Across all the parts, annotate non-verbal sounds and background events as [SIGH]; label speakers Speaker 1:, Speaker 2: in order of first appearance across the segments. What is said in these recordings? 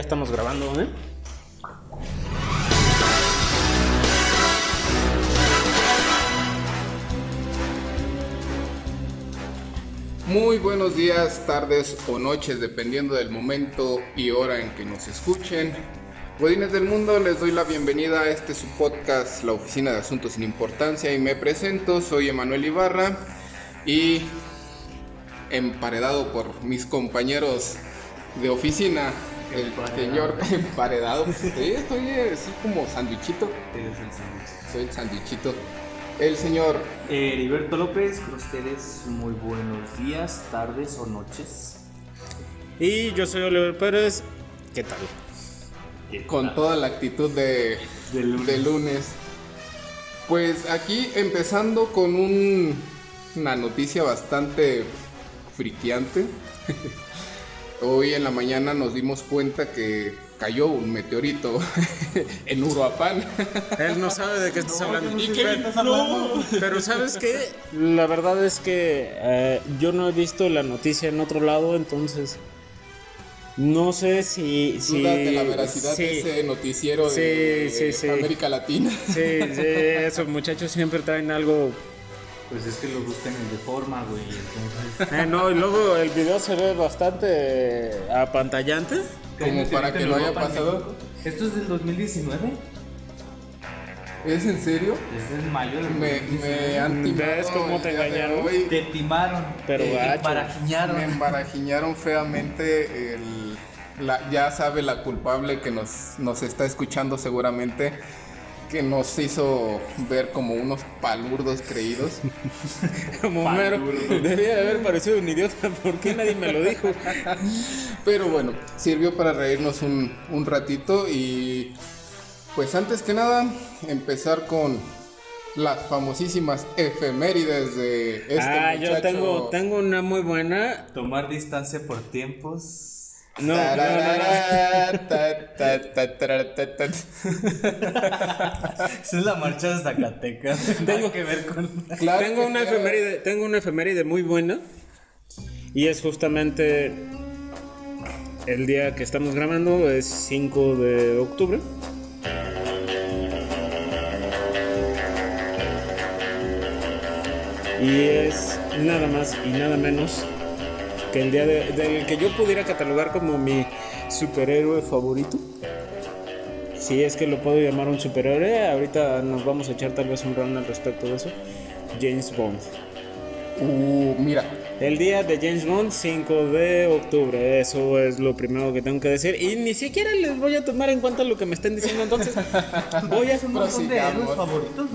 Speaker 1: Estamos grabando, ¿eh?
Speaker 2: Muy buenos días, tardes o noches, dependiendo del momento y hora en que nos escuchen. Godines del mundo, les doy la bienvenida a este su podcast, La Oficina de Asuntos sin Importancia, y me presento, soy Emanuel Ibarra y emparedado por mis compañeros de oficina, el señor [LAUGHS] emparedado. Sí, estoy así como sandwichito. Soy el sandwichito. El señor
Speaker 3: Eh, Heriberto López, con ustedes muy buenos días, tardes o noches.
Speaker 1: Y yo soy Oliver Pérez. ¿Qué tal?
Speaker 2: con toda la actitud de,
Speaker 3: De lunes.
Speaker 2: de lunes. Pues aquí empezando con un- una noticia bastante friqueante. [LAUGHS] Hoy en la mañana nos dimos cuenta que cayó un meteorito [LAUGHS] en Uruapan.
Speaker 1: Él no sabe de qué estás hablando.
Speaker 2: ¿Y qué estás hablando?
Speaker 1: Pero ¿sabes qué? La verdad es que eh, yo no he visto la noticia en otro lado, entonces no sé si... si
Speaker 2: Duda de la veracidad
Speaker 1: sí,
Speaker 2: de ese noticiero
Speaker 1: Sí,
Speaker 2: de,
Speaker 1: sí.
Speaker 2: América Latina.
Speaker 1: Sí, sí, esos muchachos siempre traen algo...
Speaker 3: Pues es que lo buscan en deforma, güey. Entonces, [LAUGHS]
Speaker 1: Eh, no, y luego el video se ve bastante apantallante.
Speaker 2: Como para que no haya pasado.
Speaker 3: ¿Esto es del 2019?
Speaker 2: ¿Es en serio?
Speaker 3: Es en mayo del
Speaker 2: Me,
Speaker 3: 2019.
Speaker 2: me han timado
Speaker 1: ¿Ves cómo te engañaron?
Speaker 2: hoy.
Speaker 3: Te timaron.
Speaker 1: Pero gacho.
Speaker 3: embarajiñaron.
Speaker 2: Me embarajiñaron feamente. el- la- ya sabe la culpable que nos, nos está escuchando seguramente. Que nos hizo ver como unos palurdos creídos. [LAUGHS]
Speaker 1: Como Homero. Debía de haber parecido un idiota, [LAUGHS] ¿por qué nadie me lo dijo?
Speaker 2: Pero bueno, sirvió para reírnos un, un ratito. Y pues antes que nada, empezar con las famosísimas efemérides de este
Speaker 1: ah, yo tengo, tengo una muy buena.
Speaker 3: Tomar distancia por tiempos.
Speaker 1: No, no. [LAUGHS]
Speaker 3: Esa es la marcha de Zacatecas. [LAUGHS] Tengo que ver con.
Speaker 2: Claro
Speaker 1: Tengo
Speaker 2: que
Speaker 1: una
Speaker 2: claro.
Speaker 1: efeméride, tengo una efeméride muy buena. Y es justamente el día que estamos grabando, es 5 de octubre. Y es nada más y nada menos que el día de- del que yo pudiera catalogar como mi superhéroe favorito. Si es que lo puedo llamar un superhéroe, ahorita nos vamos a echar tal vez un round al respecto de eso. James Bond.
Speaker 2: Uh, mira,
Speaker 1: El día de James Bond, 5 de octubre. Eso es lo primero que tengo que decir. Y ni siquiera les voy a tomar en cuenta lo que me estén diciendo. Entonces, [LAUGHS] voy a,
Speaker 3: de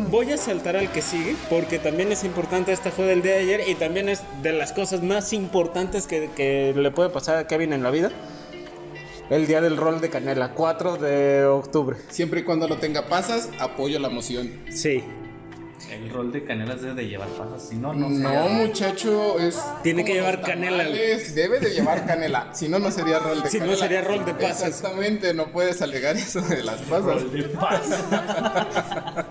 Speaker 1: voy saltar al que sigue. Porque también es importante. Este fue del día de ayer. Y también es de las cosas más importantes que, que le puede pasar a Kevin en la vida. El día del rol de canela, 4 de octubre.
Speaker 2: siempre y cuando lo tenga pasas, apoyo la moción.
Speaker 1: Sí.
Speaker 3: El rol de canelas debe de llevar pasas. Si no, no.
Speaker 2: No,
Speaker 3: sería-
Speaker 2: muchacho, es.
Speaker 1: Tiene que llevar canela.
Speaker 2: Debe de llevar canela. Si no, no sería rol de
Speaker 1: Si no,
Speaker 2: canela.
Speaker 1: sería rol de pasas.
Speaker 2: Exactamente, no puedes alegar eso de las pasas.
Speaker 3: Rol de pasas. [LAUGHS]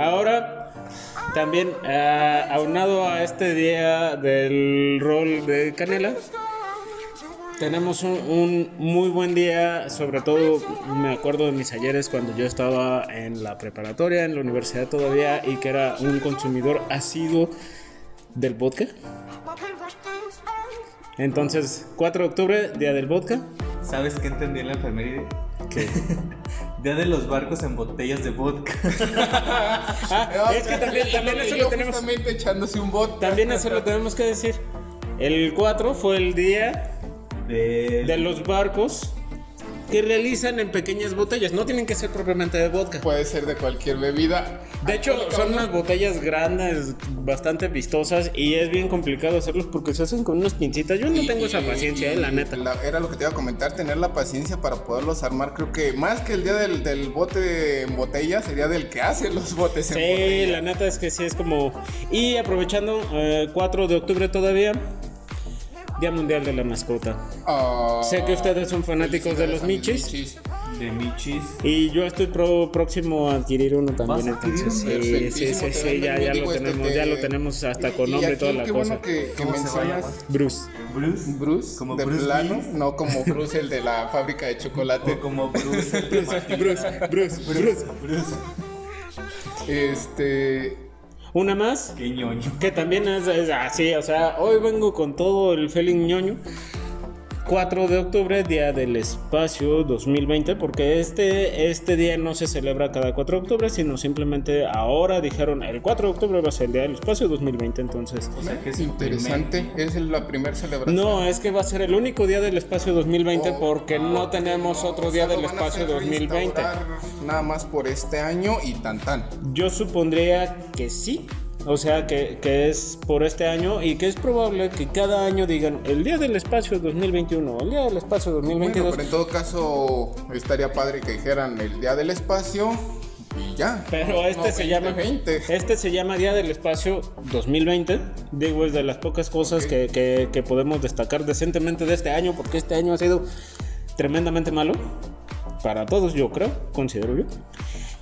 Speaker 1: Ahora, también ah, aunado a este día del rol de Canela, tenemos un, un muy buen día, sobre todo me acuerdo de mis ayeres cuando yo estaba en la preparatoria, en la universidad todavía, y que era un consumidor asiduo del vodka. Entonces, 4 de octubre, día del vodka.
Speaker 3: ¿Sabes qué entendí en la enfermería? [LAUGHS] Día de los barcos en botellas de vodka.
Speaker 1: Ah, es que también, también eso lo tenemos.
Speaker 2: Echándose un bot.
Speaker 1: También eso lo tenemos que decir. El 4 fue el día
Speaker 3: De...
Speaker 1: de los barcos que realizan en pequeñas botellas. No tienen que ser propiamente de vodka.
Speaker 2: Puede ser de cualquier bebida.
Speaker 1: De hecho, son unas botellas grandes, bastante vistosas y es bien complicado hacerlos porque se hacen con unas pincitas. Yo no
Speaker 2: Y-
Speaker 1: tengo esa paciencia,
Speaker 2: y
Speaker 1: eh, la neta.
Speaker 2: la- era lo que te iba a comentar, tener la paciencia para poderlos armar. Creo que más que el día del, del bote en botella, sería del que hace los botes en
Speaker 1: Sí,
Speaker 2: botella.
Speaker 1: la neta es que sí es como... Y aprovechando, eh, 4 de octubre todavía, Día Mundial de la Mascota.
Speaker 2: Ah,
Speaker 1: Sé que ustedes son fanáticos de los
Speaker 2: mis
Speaker 1: michis.
Speaker 3: De Michis.
Speaker 1: Y yo estoy pro- próximo a adquirir uno también,
Speaker 3: ¿Vas a adquirir
Speaker 1: entonces sí, sí, sí, ya, ya lo
Speaker 2: este,
Speaker 1: tenemos,
Speaker 2: te-
Speaker 1: ya lo tenemos hasta con nombre y
Speaker 2: aquí
Speaker 1: toda la
Speaker 2: qué
Speaker 1: cosa.
Speaker 2: bueno que, que
Speaker 3: ¿Cómo se va a
Speaker 2: mencionas
Speaker 1: Bruce.
Speaker 3: Bruce.
Speaker 2: Bruce,
Speaker 3: Como
Speaker 2: de
Speaker 3: Bruce
Speaker 2: plano, no como Bruce el de la fábrica de chocolate.
Speaker 3: O como Bruce. el [LAUGHS] de Martin.
Speaker 1: Bruce, Bruce, Bruce.
Speaker 3: Bruce.
Speaker 2: Este,
Speaker 1: Una más,
Speaker 3: Qué ñoño.
Speaker 1: que también es, es así, o sea, hoy vengo con todo el feeling ñoño. 4 de octubre, Día del Espacio 2020, porque este, este día no se celebra cada 4 de octubre, sino simplemente ahora dijeron el 4 de octubre va a ser el Día del Espacio 2020, entonces...
Speaker 3: O sea que es
Speaker 2: interesante, es la primera celebración.
Speaker 1: No, es que va a ser el único Día del Espacio 2020
Speaker 2: Oh,
Speaker 1: porque no tenemos
Speaker 2: no,
Speaker 1: otro
Speaker 2: o
Speaker 1: Día
Speaker 2: sea,
Speaker 1: del Espacio
Speaker 2: hacer
Speaker 1: 2020.
Speaker 2: restaurar Nada más por este año y tan tan.
Speaker 1: Yo supondría que sí. O sea, que, que es por este año y que es probable que cada año digan el Día del Espacio 2021, el Día del Espacio
Speaker 2: Bueno,
Speaker 1: 2022.
Speaker 2: pero en todo caso estaría padre que dijeran el día del espacio y ya.
Speaker 1: Pero este
Speaker 2: No,
Speaker 1: se llama
Speaker 2: 2020.
Speaker 1: este se llama Día del Espacio 2020. Digo, es de las pocas cosas que, que- que podemos destacar decentemente de este año, porque este año ha sido tremendamente malo. Para todos, yo creo, considero yo.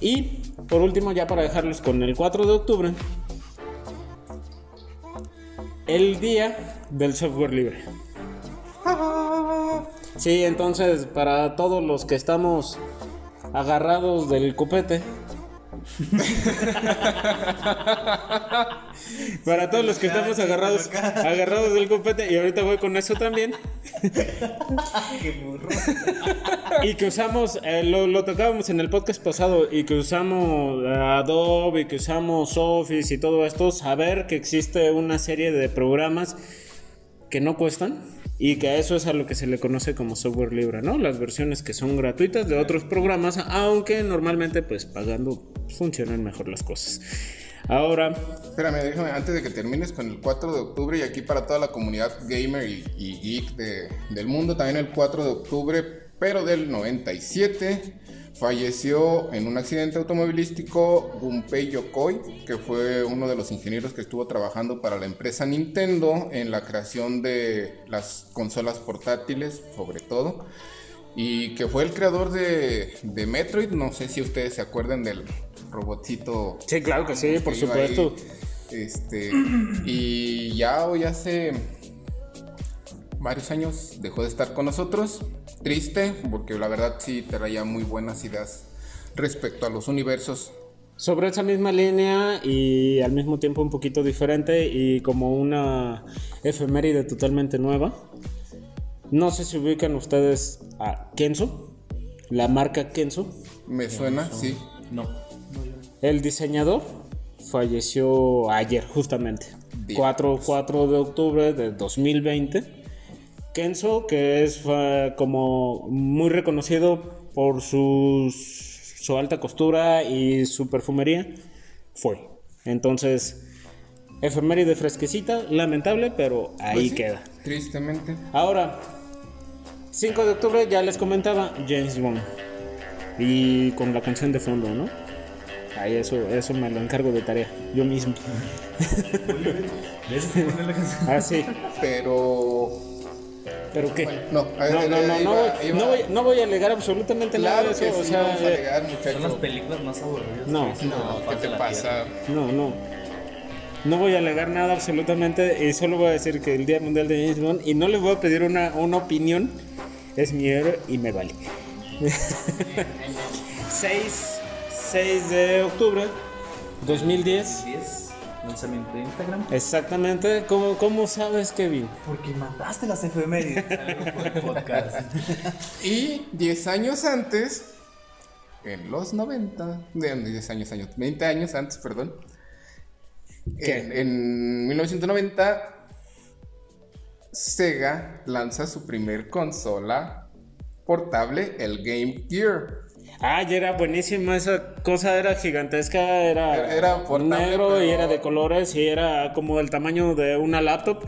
Speaker 1: Y por último, ya para dejarlos con el 4 de octubre, el Día del Software Libre. Sí, entonces, para todos los que estamos agarrados del copete. [LAUGHS] Para todos los que estamos agarrados, agarrados del copete, y ahorita voy con eso también. [LAUGHS]
Speaker 3: Qué burro. [LAUGHS]
Speaker 1: Y que usamos, eh, lo, lo tocábamos en el podcast pasado, y que usamos eh, Adobe, y que usamos Office y todo esto, saber que existe una serie de programas que no cuestan y que a eso es a lo que se le conoce como software libre, ¿no? Las versiones que son gratuitas de otros programas, aunque normalmente pues pagando funcionan mejor las cosas. Ahora,
Speaker 2: Espérame, déjame, antes de que termines con el 4 de octubre y aquí para toda la comunidad gamer y, geek de- del mundo, también el 4 de octubre, pero del 97, falleció en un accidente automovilístico Gunpei Yokoi, que fue uno de los ingenieros que estuvo trabajando para la empresa Nintendo en la creación de las consolas portátiles, sobre todo. Y que fue el creador de, de Metroid, no sé si ustedes se acuerdan del robotcito
Speaker 1: sí, claro que sí, por
Speaker 2: ahí,
Speaker 1: supuesto.
Speaker 2: este, y ya hoy hace varios años dejó de estar con nosotros. Triste, porque la verdad sí traía muy buenas ideas respecto a los universos.
Speaker 1: Sobre esa misma línea y al mismo tiempo un poquito diferente y como una efeméride totalmente nueva. No sé si ubican ustedes a Kenzo, la marca Kenzo.
Speaker 2: Me suena, sí.
Speaker 3: No.
Speaker 1: El diseñador falleció ayer, justamente.
Speaker 2: Bien.
Speaker 1: 4, 4 de octubre de 2020. Kenzo, que es eh, como muy reconocido por sus- su alta costura y su perfumería, fue. Entonces, efeméride fresquecita, lamentable, pero ahí
Speaker 2: Pues sí,
Speaker 1: queda.
Speaker 2: Tristemente.
Speaker 1: Ahora, 5 de octubre ya les comentaba James Bond. Y con la canción de fondo, ¿no? Ahí eso, eso me lo encargo de tarea, yo mismo.
Speaker 3: ¿Ves? Ponle la canción.
Speaker 1: Ah, sí.
Speaker 2: Pero.
Speaker 1: ¿Pero qué?
Speaker 2: No,
Speaker 1: No, no, no, no,
Speaker 2: iba-
Speaker 1: voy,
Speaker 2: iba-
Speaker 1: no, voy, no voy a alegar absolutamente nada
Speaker 2: Claro
Speaker 1: de eso.
Speaker 2: que
Speaker 1: o
Speaker 2: sí,
Speaker 1: sea,
Speaker 2: vamos a alegar,
Speaker 3: Son las
Speaker 2: muchachos.
Speaker 3: películas más aburridas.
Speaker 1: No.
Speaker 2: No, ¿qué te pasa?
Speaker 3: tierra.
Speaker 1: no, no. No voy a alegar nada absolutamente y solo voy a decir que el Día Mundial de James Bond y no le voy a pedir una, una opinión. Es mi héroe y me vale. [LAUGHS] [LAUGHS] 6, 6 de octubre 2010.
Speaker 3: 10, lanzamiento de Instagram.
Speaker 1: Exactamente. ¿Cómo, cómo sabes, Kevin?
Speaker 3: Porque mandaste las efemérides [LAUGHS] podcast. [LAUGHS]
Speaker 2: Y 10 años antes, en los 90, de 10 años, años, 20 años antes, perdón.
Speaker 1: ¿Qué?
Speaker 2: En, en 1990, Sega lanza su primer consola portable, el Game Gear.
Speaker 1: Ah, ya era buenísima esa cosa, era gigantesca, era,
Speaker 2: Era- era portable,
Speaker 1: negro y era de colores y era como el tamaño de una laptop.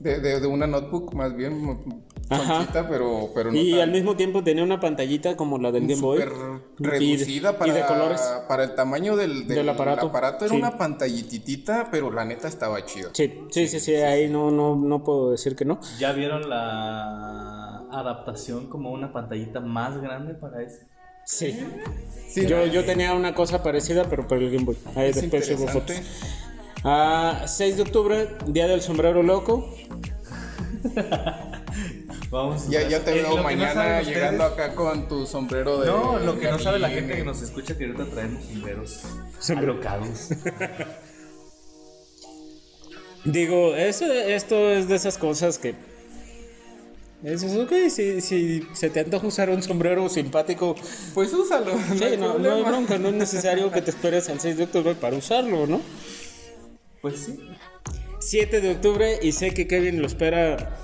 Speaker 2: De, de- de una notebook, más bien.
Speaker 1: Ajá.
Speaker 2: pero, pero no
Speaker 1: Y
Speaker 2: tan-
Speaker 1: al mismo tiempo tenía una pantallita como la del Game Boy.
Speaker 2: súper
Speaker 1: Y de-
Speaker 2: reducida para,
Speaker 1: y de colores.
Speaker 2: para el tamaño del,
Speaker 1: Del aparato.
Speaker 2: Era
Speaker 1: Sí.
Speaker 2: una pantallititita, pero la neta estaba chida.
Speaker 1: Sí, sí, sí, sí, ahí no, no, no puedo decir que no.
Speaker 3: ¿Ya vieron la adaptación como una pantallita más grande para eso?
Speaker 1: Sí.
Speaker 2: Sí,
Speaker 1: Yo, yo tenía una cosa parecida, pero para el Game Boy. Ahí
Speaker 2: es
Speaker 1: después subo
Speaker 2: interesante.
Speaker 1: fotos. Ah, 6 de octubre, Día del Sombrero Loco. [LAUGHS]
Speaker 3: Vamos.
Speaker 2: Ya, ya te
Speaker 3: Eh,
Speaker 2: veo
Speaker 3: no
Speaker 2: mañana
Speaker 3: ustedes-
Speaker 2: llegando acá con tu sombrero de.
Speaker 3: No, lo que no sabe la gente que nos escucha que ahorita traemos sombreros
Speaker 1: Sombrero.
Speaker 3: alocados. [LAUGHS]
Speaker 1: Digo, eso, esto es de esas cosas que. Eso es ok, si, si se te antoja usar un sombrero simpático,
Speaker 2: Pues úsalo. no
Speaker 1: sí,
Speaker 2: hay
Speaker 1: no, no hay
Speaker 2: problema.
Speaker 1: bronca, no es necesario que te esperes al 6 de octubre para usarlo, ¿no?
Speaker 3: Pues sí.
Speaker 1: 7 de octubre y sé que Kevin lo espera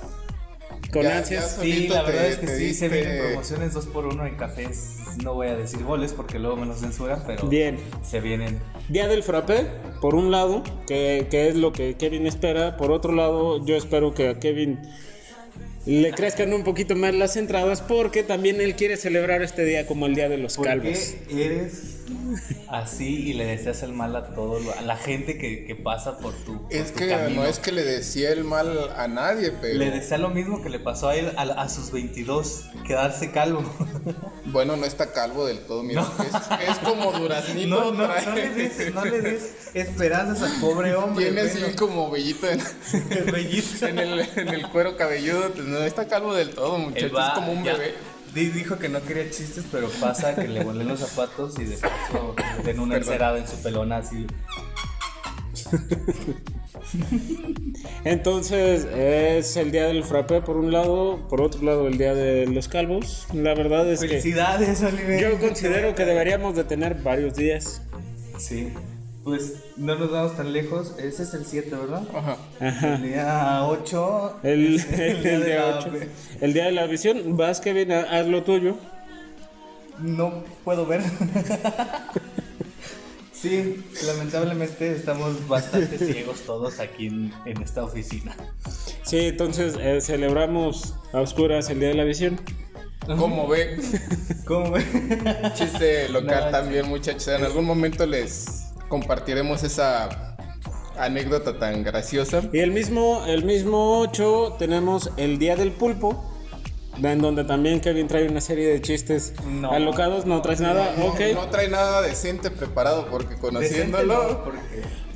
Speaker 1: con
Speaker 2: Ya-
Speaker 1: ansias.
Speaker 2: ya
Speaker 3: Sí, la verdad
Speaker 2: te-
Speaker 3: es que sí, se vienen promociones 2x1 en cafés. No voy a decir goles porque luego me los censuran, pero
Speaker 1: Bien.
Speaker 3: se vienen.
Speaker 1: Día del frappé, por un lado, que, que es lo que Kevin espera. Por otro lado, yo espero que a Kevin le crezcan un poquito más las entradas porque también él quiere celebrar este día como el Día de los
Speaker 3: ¿Por
Speaker 1: Calvos.
Speaker 3: qué eres así y le deseas el mal a todo lo- a la gente que, que pasa por tu, por
Speaker 2: Es
Speaker 3: tu
Speaker 2: que
Speaker 3: camino?
Speaker 2: no es que le decía el mal a nadie, pero.
Speaker 3: Le desea lo mismo que le pasó a él a, a sus 22, quedarse calvo. [LAUGHS]
Speaker 2: Bueno, no está calvo del todo, mira.
Speaker 3: No.
Speaker 2: Es, es como duraznito.
Speaker 3: No, no, no le des, no le des esperanzas al pobre hombre.
Speaker 2: Tiene
Speaker 3: bueno.
Speaker 2: así como vellito en,
Speaker 3: Bellito.
Speaker 2: en el, en el cuero cabelludo. Pues no está calvo del todo, muchachos.
Speaker 3: va,
Speaker 2: Es como un
Speaker 3: ya,
Speaker 2: bebé.
Speaker 3: di- Dijo que no quería chistes, pero pasa que le vuelen los zapatos y de paso le den una encerada en su pelona así. [LAUGHS]
Speaker 1: Entonces es el Día del frappé por un lado, por otro lado el Día de los Calvos. La verdad es que
Speaker 3: Felicidades, Oliver.
Speaker 1: yo considero que deberíamos de tener varios días.
Speaker 3: Sí. Pues no nos vamos tan lejos. Ese es el 7, ¿verdad?
Speaker 2: Ajá.
Speaker 3: El día 8. [LAUGHS]
Speaker 1: El,
Speaker 3: día de
Speaker 1: día
Speaker 3: la-
Speaker 1: 8. El día de la visión. Vas, Kevin, ha- haz lo tuyo.
Speaker 3: No puedo ver. [LAUGHS] Sí, lamentablemente estamos bastante [LAUGHS] ciegos todos aquí en, en esta oficina.
Speaker 1: Sí, entonces eh, celebramos a oscuras el Día de la Visión.
Speaker 2: Como ve,
Speaker 3: ¿Cómo ve?
Speaker 2: chiste local
Speaker 3: No,
Speaker 2: también, muchachos. En algún momento les compartiremos esa anécdota tan graciosa.
Speaker 1: Y el mismo, el mismo 8 tenemos el Día del Pulpo, en donde también Kevin trae una serie de chistes
Speaker 3: No.
Speaker 1: alocados. ¿No traes nada?
Speaker 2: No,
Speaker 1: ok.
Speaker 2: no trae nada decente preparado porque conociéndolo.
Speaker 3: no, porque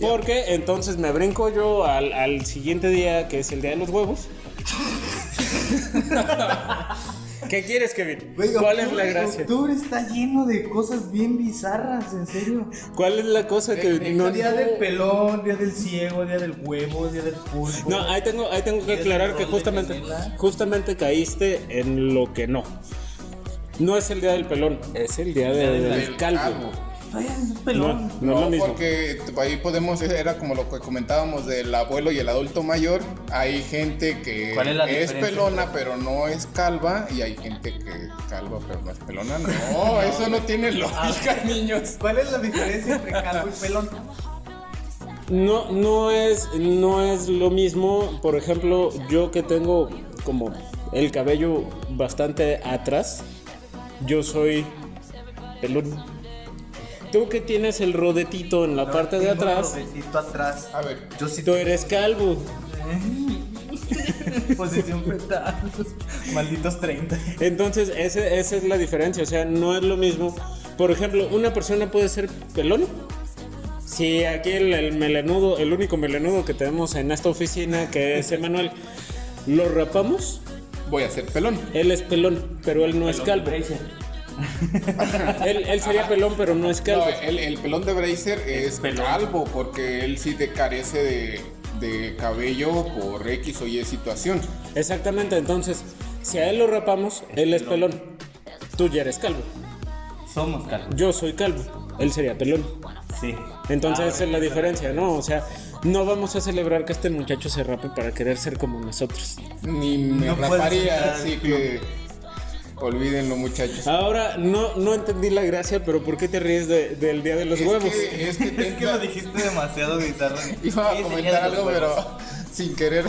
Speaker 1: Porque entonces me brinco yo al, al siguiente día, que es el Día de los Huevos. [LAUGHS] ¿Qué quieres, Kevin?
Speaker 3: Güey,
Speaker 1: ¿Cuál es la gracia?
Speaker 3: Octubre está lleno de cosas bien bizarras, en serio.
Speaker 1: ¿Cuál es la cosa que no
Speaker 3: Día del pelón, día del ciego, día del huevo, día del pulpo.
Speaker 1: No, ahí tengo, ahí tengo que
Speaker 3: ¿Es
Speaker 1: aclarar
Speaker 3: el
Speaker 1: que justamente, justamente caíste en lo que no. No es el día del pelón, es el día de-
Speaker 3: del
Speaker 1: del calvo.
Speaker 3: Un pelón.
Speaker 1: no,
Speaker 2: No,
Speaker 1: mismo.
Speaker 2: porque ahí podemos, era como lo que comentábamos del abuelo y el adulto mayor. Hay gente que
Speaker 3: ¿Cuál es
Speaker 2: pelona pero no es calva y hay gente que es calva pero no es pelona. No, [LAUGHS] eso no tiene lógica, [LAUGHS] niños.
Speaker 3: ¿Cuál es la diferencia entre calvo y pelón?
Speaker 1: No, no es, no es lo mismo. Por ejemplo, yo que tengo como el cabello bastante atrás, yo soy pelón. Tú que tienes el rodetito en la parte de atrás,
Speaker 3: rodetito atrás.
Speaker 2: A ver,
Speaker 3: Yo sí
Speaker 1: tú eres calvo. [LAUGHS]
Speaker 3: Posición fetal. Malditos 30.
Speaker 1: Entonces, ese- esa es la diferencia. O sea, no es lo mismo. Por ejemplo, una persona puede ser pelón. Si aquí el, el melenudo, el único melenudo que tenemos en esta oficina, que es Emanuel, lo rapamos,
Speaker 2: voy a ser pelón.
Speaker 1: él es pelón, pero él no es calvo. [LAUGHS] Él, él sería pelón, pero no es calvo.
Speaker 2: No, el, el pelón de Bracer es
Speaker 3: pelón.
Speaker 2: calvo porque él sí te carece de, de cabello por X o Y situación.
Speaker 1: Exactamente, entonces, si a él lo rapamos, él es pelón. Tú ya eres calvo.
Speaker 3: Somos calvos.
Speaker 1: Yo soy calvo. Él sería pelón.
Speaker 3: Sí.
Speaker 1: Entonces
Speaker 3: Ah,
Speaker 1: esa es la diferencia, ¿no? O sea, no vamos a celebrar que este muchacho se rape para querer ser como nosotros.
Speaker 2: Ni me
Speaker 3: No
Speaker 2: raparía, así que olvídenlo muchachos.
Speaker 1: Ahora, no, no entendí la gracia, pero ¿por qué te ríes de- del Día de los
Speaker 2: es,
Speaker 1: Huevos?
Speaker 2: que, es que [LAUGHS]
Speaker 3: Es que lo dijiste demasiado bizarro. [LAUGHS]
Speaker 2: Iba a comentar algo, pero [LAUGHS] sin querer.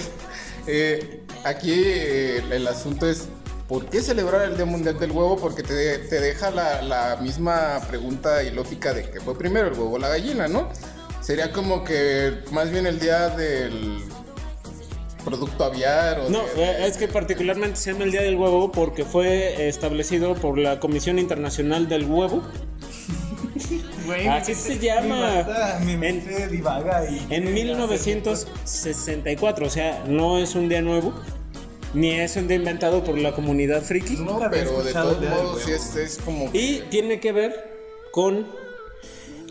Speaker 2: Eh, aquí eh, el asunto es, ¿por qué celebrar el Día Mundial del Huevo? Porque te, te deja la, la misma pregunta y lógica de que fue primero el huevo o la gallina, ¿no? Sería como que más bien el día del producto aviar o
Speaker 1: No,
Speaker 2: de-
Speaker 1: eh, es que particularmente se llama el Día del Huevo porque fue establecido por la Comisión Internacional del Huevo [LAUGHS]
Speaker 3: Güey,
Speaker 1: Así se
Speaker 3: mente-
Speaker 1: llama.
Speaker 3: Mi, mata- mi
Speaker 1: En-
Speaker 3: mente divaga y...
Speaker 1: en 1964. O sea, no es un día nuevo, ni es un día inventado por la comunidad friki.
Speaker 2: No, pero de todos modos sí es, es como... que-
Speaker 1: Y tiene que ver con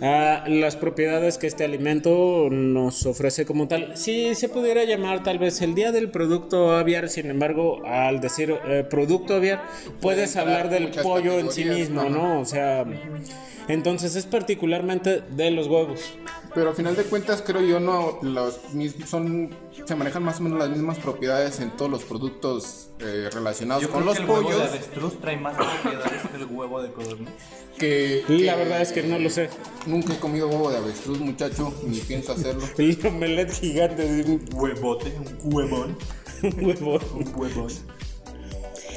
Speaker 1: ah, las propiedades que este alimento nos ofrece como tal. Sí, se pudiera llamar tal vez el día del producto aviar, sin embargo, al decir eh, producto aviar, puedes hablar del pollo en sí mismo. ¿no? O sea, entonces es particularmente de los huevos.
Speaker 2: Pero al final de cuentas creo yo no los son se manejan más o menos las mismas propiedades en todos los productos eh, relacionados
Speaker 3: Yo
Speaker 2: con
Speaker 3: creo
Speaker 2: los
Speaker 3: que el huevo de
Speaker 2: pollos
Speaker 3: avestruz trae más propiedades que el huevo de codorniz.
Speaker 2: que,
Speaker 1: La verdad es que no lo sé.
Speaker 2: nunca he comido huevo de avestruz muchacho ni pienso hacerlo [LAUGHS]
Speaker 1: El omelette gigante de un
Speaker 3: Huevote, un huevón. [LAUGHS]
Speaker 1: huevo.
Speaker 3: Un huevón.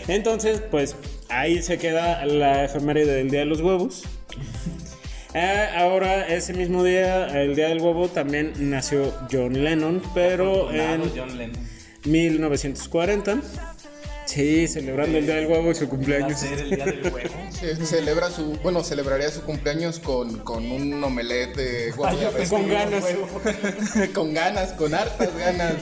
Speaker 1: Entonces, pues ahí se queda la efeméride del Día de los Huevos. Eh, ahora, ese mismo día, el Día del Huevo, también nació John Lennon, pero en
Speaker 3: John Lennon.
Speaker 1: 1940. Sí, celebrando el Día del Huevo y su cumpleaños.
Speaker 3: El día del huevo. [LAUGHS]
Speaker 2: Se- celebra su bueno celebraría su cumpleaños con, con un omelette de
Speaker 3: Ay.
Speaker 1: Con ganas. [LAUGHS]
Speaker 2: con ganas con hartas ganas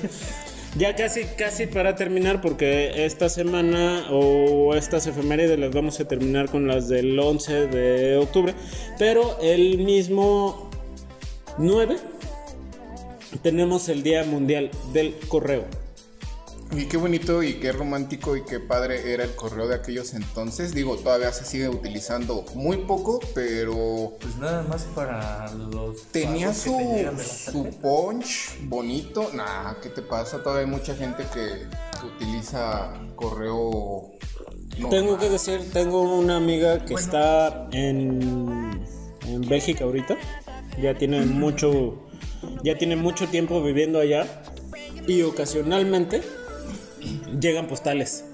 Speaker 1: Ya casi, casi para terminar, porque esta semana o estas efemérides las vamos a terminar con las del 11 de octubre. Pero el mismo 9 tenemos el Día Mundial del Correo.
Speaker 2: Y qué bonito y qué romántico y qué padre era el correo de aquellos entonces. Digo, todavía se sigue utilizando muy poco, pero
Speaker 3: Pues nada más para los.
Speaker 2: tenía su,
Speaker 3: te
Speaker 2: su punch bonito. Nah, ¿qué te pasa? Todavía hay mucha gente que utiliza correo. normal.
Speaker 1: Tengo que decir, tengo una amiga que está en, en Bélgica ahorita. Ya tiene mucho, ya tiene mucho tiempo viviendo allá y ocasionalmente llegan postales.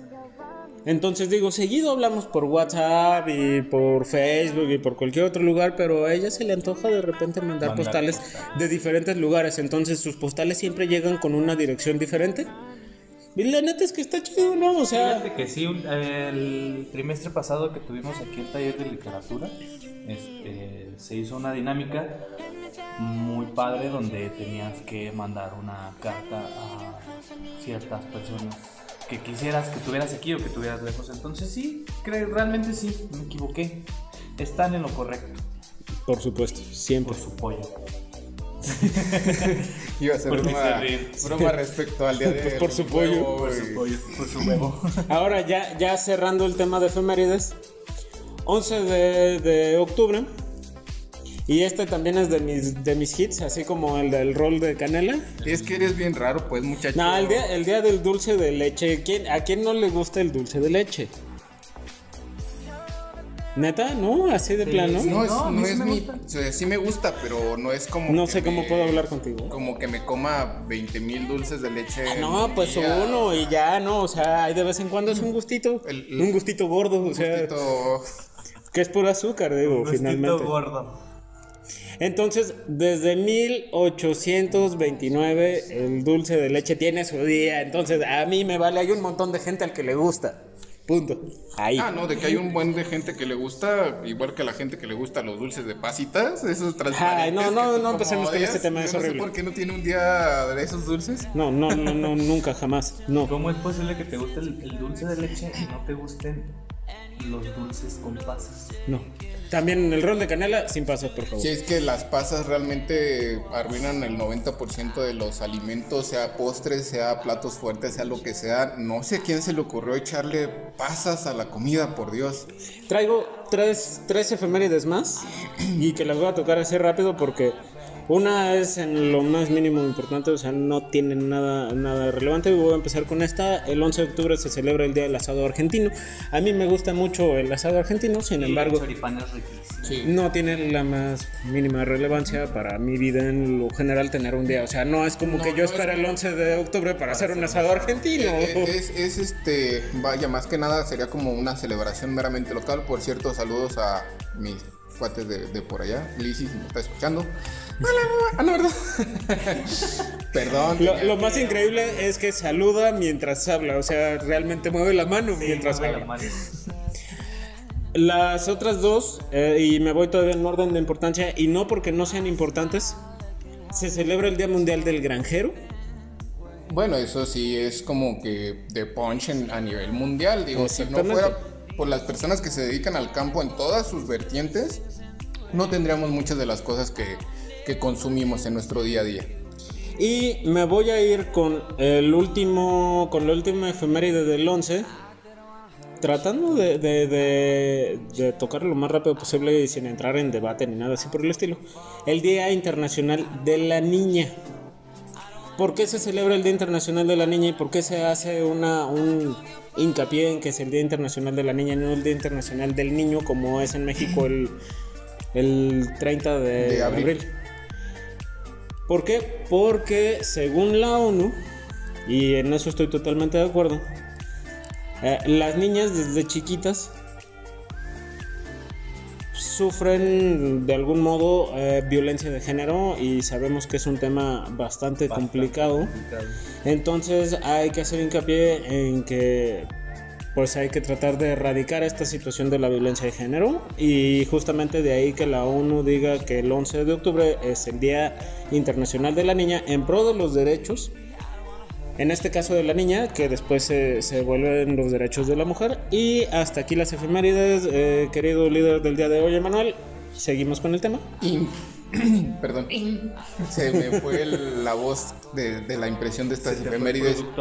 Speaker 1: Entonces digo, seguido hablamos por WhatsApp y por Facebook y por cualquier otro lugar, pero a ella se le antoja de repente mandar,
Speaker 3: Mandar
Speaker 1: postales
Speaker 3: postales.
Speaker 1: de diferentes lugares. Entonces sus postales siempre llegan con una dirección diferente. Y la neta es que está chido, ¿no? O sea,
Speaker 3: Fíjate que sí, un- el trimestre pasado que tuvimos aquí el taller de literatura, este, se hizo una dinámica muy padre donde tenías que mandar una carta a ciertas personas que quisieras que tuvieras aquí o que tuvieras lejos. Entonces sí, creo, realmente sí, me equivoqué. Están en lo correcto,
Speaker 1: por supuesto, siempre.
Speaker 3: por su pollo. [LAUGHS]
Speaker 2: Iba a hacer
Speaker 3: Porque
Speaker 2: broma, broma respecto al día de.
Speaker 1: Pues por su pollo,
Speaker 3: Por su pollo, por su huevo.
Speaker 1: Ahora ya, ya cerrando el tema de efemérides, 11 de, de octubre, y este también es de mis, de mis hits, así como el del rol de canela.
Speaker 2: Es que eres bien raro, pues, muchacho.
Speaker 1: No, el día, el día del dulce de leche. ¿Quién, ¿A quién no le gusta el dulce de leche? ¿Neta? ¿No? Así de
Speaker 3: Sí,
Speaker 1: plano.
Speaker 3: sí.
Speaker 2: No, es,
Speaker 3: No,
Speaker 2: no
Speaker 3: sí
Speaker 2: es
Speaker 3: me
Speaker 2: mi.
Speaker 3: gusta.
Speaker 2: o sea, sí me gusta, pero no es como.
Speaker 1: No
Speaker 2: que
Speaker 1: sé cómo
Speaker 2: me-
Speaker 1: puedo hablar contigo.
Speaker 2: Como que me coma 20 mil dulces de leche. en
Speaker 1: No, pues
Speaker 2: día.
Speaker 1: uno y ya, ¿no? O sea, hay de vez en cuando es un gustito.
Speaker 2: El-
Speaker 1: un gustito gordo, o
Speaker 2: Un
Speaker 1: sea,
Speaker 2: gustito-
Speaker 1: que es puro azúcar, digo,
Speaker 3: Gustito
Speaker 1: finalmente.
Speaker 3: gordo.
Speaker 1: Entonces, desde 1829 el dulce de leche tiene su día. Entonces, a mí me vale, hay un montón de gente al que le gusta. Punto. Ahí.
Speaker 2: Ah, no, de que hay un buen de gente que le gusta, igual que la gente que le gusta los dulces de pasitas, esos transparentes.
Speaker 1: Ay, no, no, no empecemos con ese tema,
Speaker 2: Yo
Speaker 1: es
Speaker 2: no sé
Speaker 1: horrible.
Speaker 2: por qué no tiene un día de esos dulces.
Speaker 1: No, no, no, no, nunca, jamás. No.
Speaker 3: ¿Cómo es posible que te guste el, el dulce de leche y no te gusten los dulces con pasas?
Speaker 1: No. También el rol de canela, sin pasas, por favor.
Speaker 2: Si es que las pasas realmente arruinan el 90% de los alimentos, sea postres, sea platos fuertes, sea lo que sea. No sé a quién se le ocurrió echarle pasas a la comida, por Dios.
Speaker 1: Traigo tres, tres efemérides más y que las voy a tocar así rápido porque Una es en lo más mínimo importante, o sea, no tiene nada, nada relevante. Voy a empezar con esta. El 11 de octubre se celebra el Día del Asado Argentino. A mí me gusta mucho el asado argentino, sin
Speaker 3: Y el
Speaker 1: embargo,
Speaker 3: choripán es riquísimo.
Speaker 2: Sí.
Speaker 1: no tiene la más mínima relevancia para mi vida en lo general tener un día. O sea, no es como
Speaker 2: No,
Speaker 1: que yo
Speaker 2: no es
Speaker 1: espera el
Speaker 2: como-
Speaker 1: 11 de octubre para hacer un asado argentino.
Speaker 2: Eh, Es, es este, vaya, más que nada sería como una celebración meramente local. Por cierto, saludos a mis cuates de, de por allá. Lizzy, si me está escuchando. Hola, ah, no, ¿verdad? [LAUGHS] Perdón.
Speaker 1: Lo, más increíble es que saluda mientras habla, o sea, realmente mueve la mano mientras
Speaker 3: mueve la
Speaker 1: habla.
Speaker 3: mano.
Speaker 1: Las otras dos, eh, y me voy todavía en orden de importancia, y no porque no sean importantes, se celebra el Día Mundial del Granjero.
Speaker 2: Bueno, eso sí es como que de punch en- a nivel mundial. Digo, si no fuera por las personas que se dedican al campo en todas sus vertientes, no tendríamos muchas de las cosas que, que consumimos en nuestro día a día.
Speaker 1: Y me voy a ir con el último, con la última efeméride del 11, tratando de, de, de, de tocar lo más rápido posible y sin entrar en debate ni nada así por el estilo. El Día Internacional de la Niña. ¿Por qué se celebra el Día Internacional de la Niña y por qué se hace una, un hincapié en que es el Día Internacional de la Niña y no el Día Internacional del Niño como es en México el, el 30 de,
Speaker 2: De abril.
Speaker 1: abril? ¿Por qué? Porque según la ONU, y en eso estoy totalmente de acuerdo, eh, las niñas desde chiquitas sufren de algún modo eh, violencia de género y sabemos que es un tema bastante, complicado. Entonces hay que hacer hincapié en que pues hay que tratar de erradicar esta situación de la violencia de género y justamente de ahí que la ONU diga que el 11 de octubre es el Día Internacional de la Niña en pro de los derechos, en este caso de la niña, que después se, se vuelven los derechos de la mujer. Y hasta aquí las efemérides, eh, querido líder del día de hoy, Emanuel, seguimos con el tema.
Speaker 2: Y- [CLEARS THROAT] perdón, se me fue el- la voz de, de la impresión de estas
Speaker 3: Se
Speaker 2: efemérides. [LAUGHS]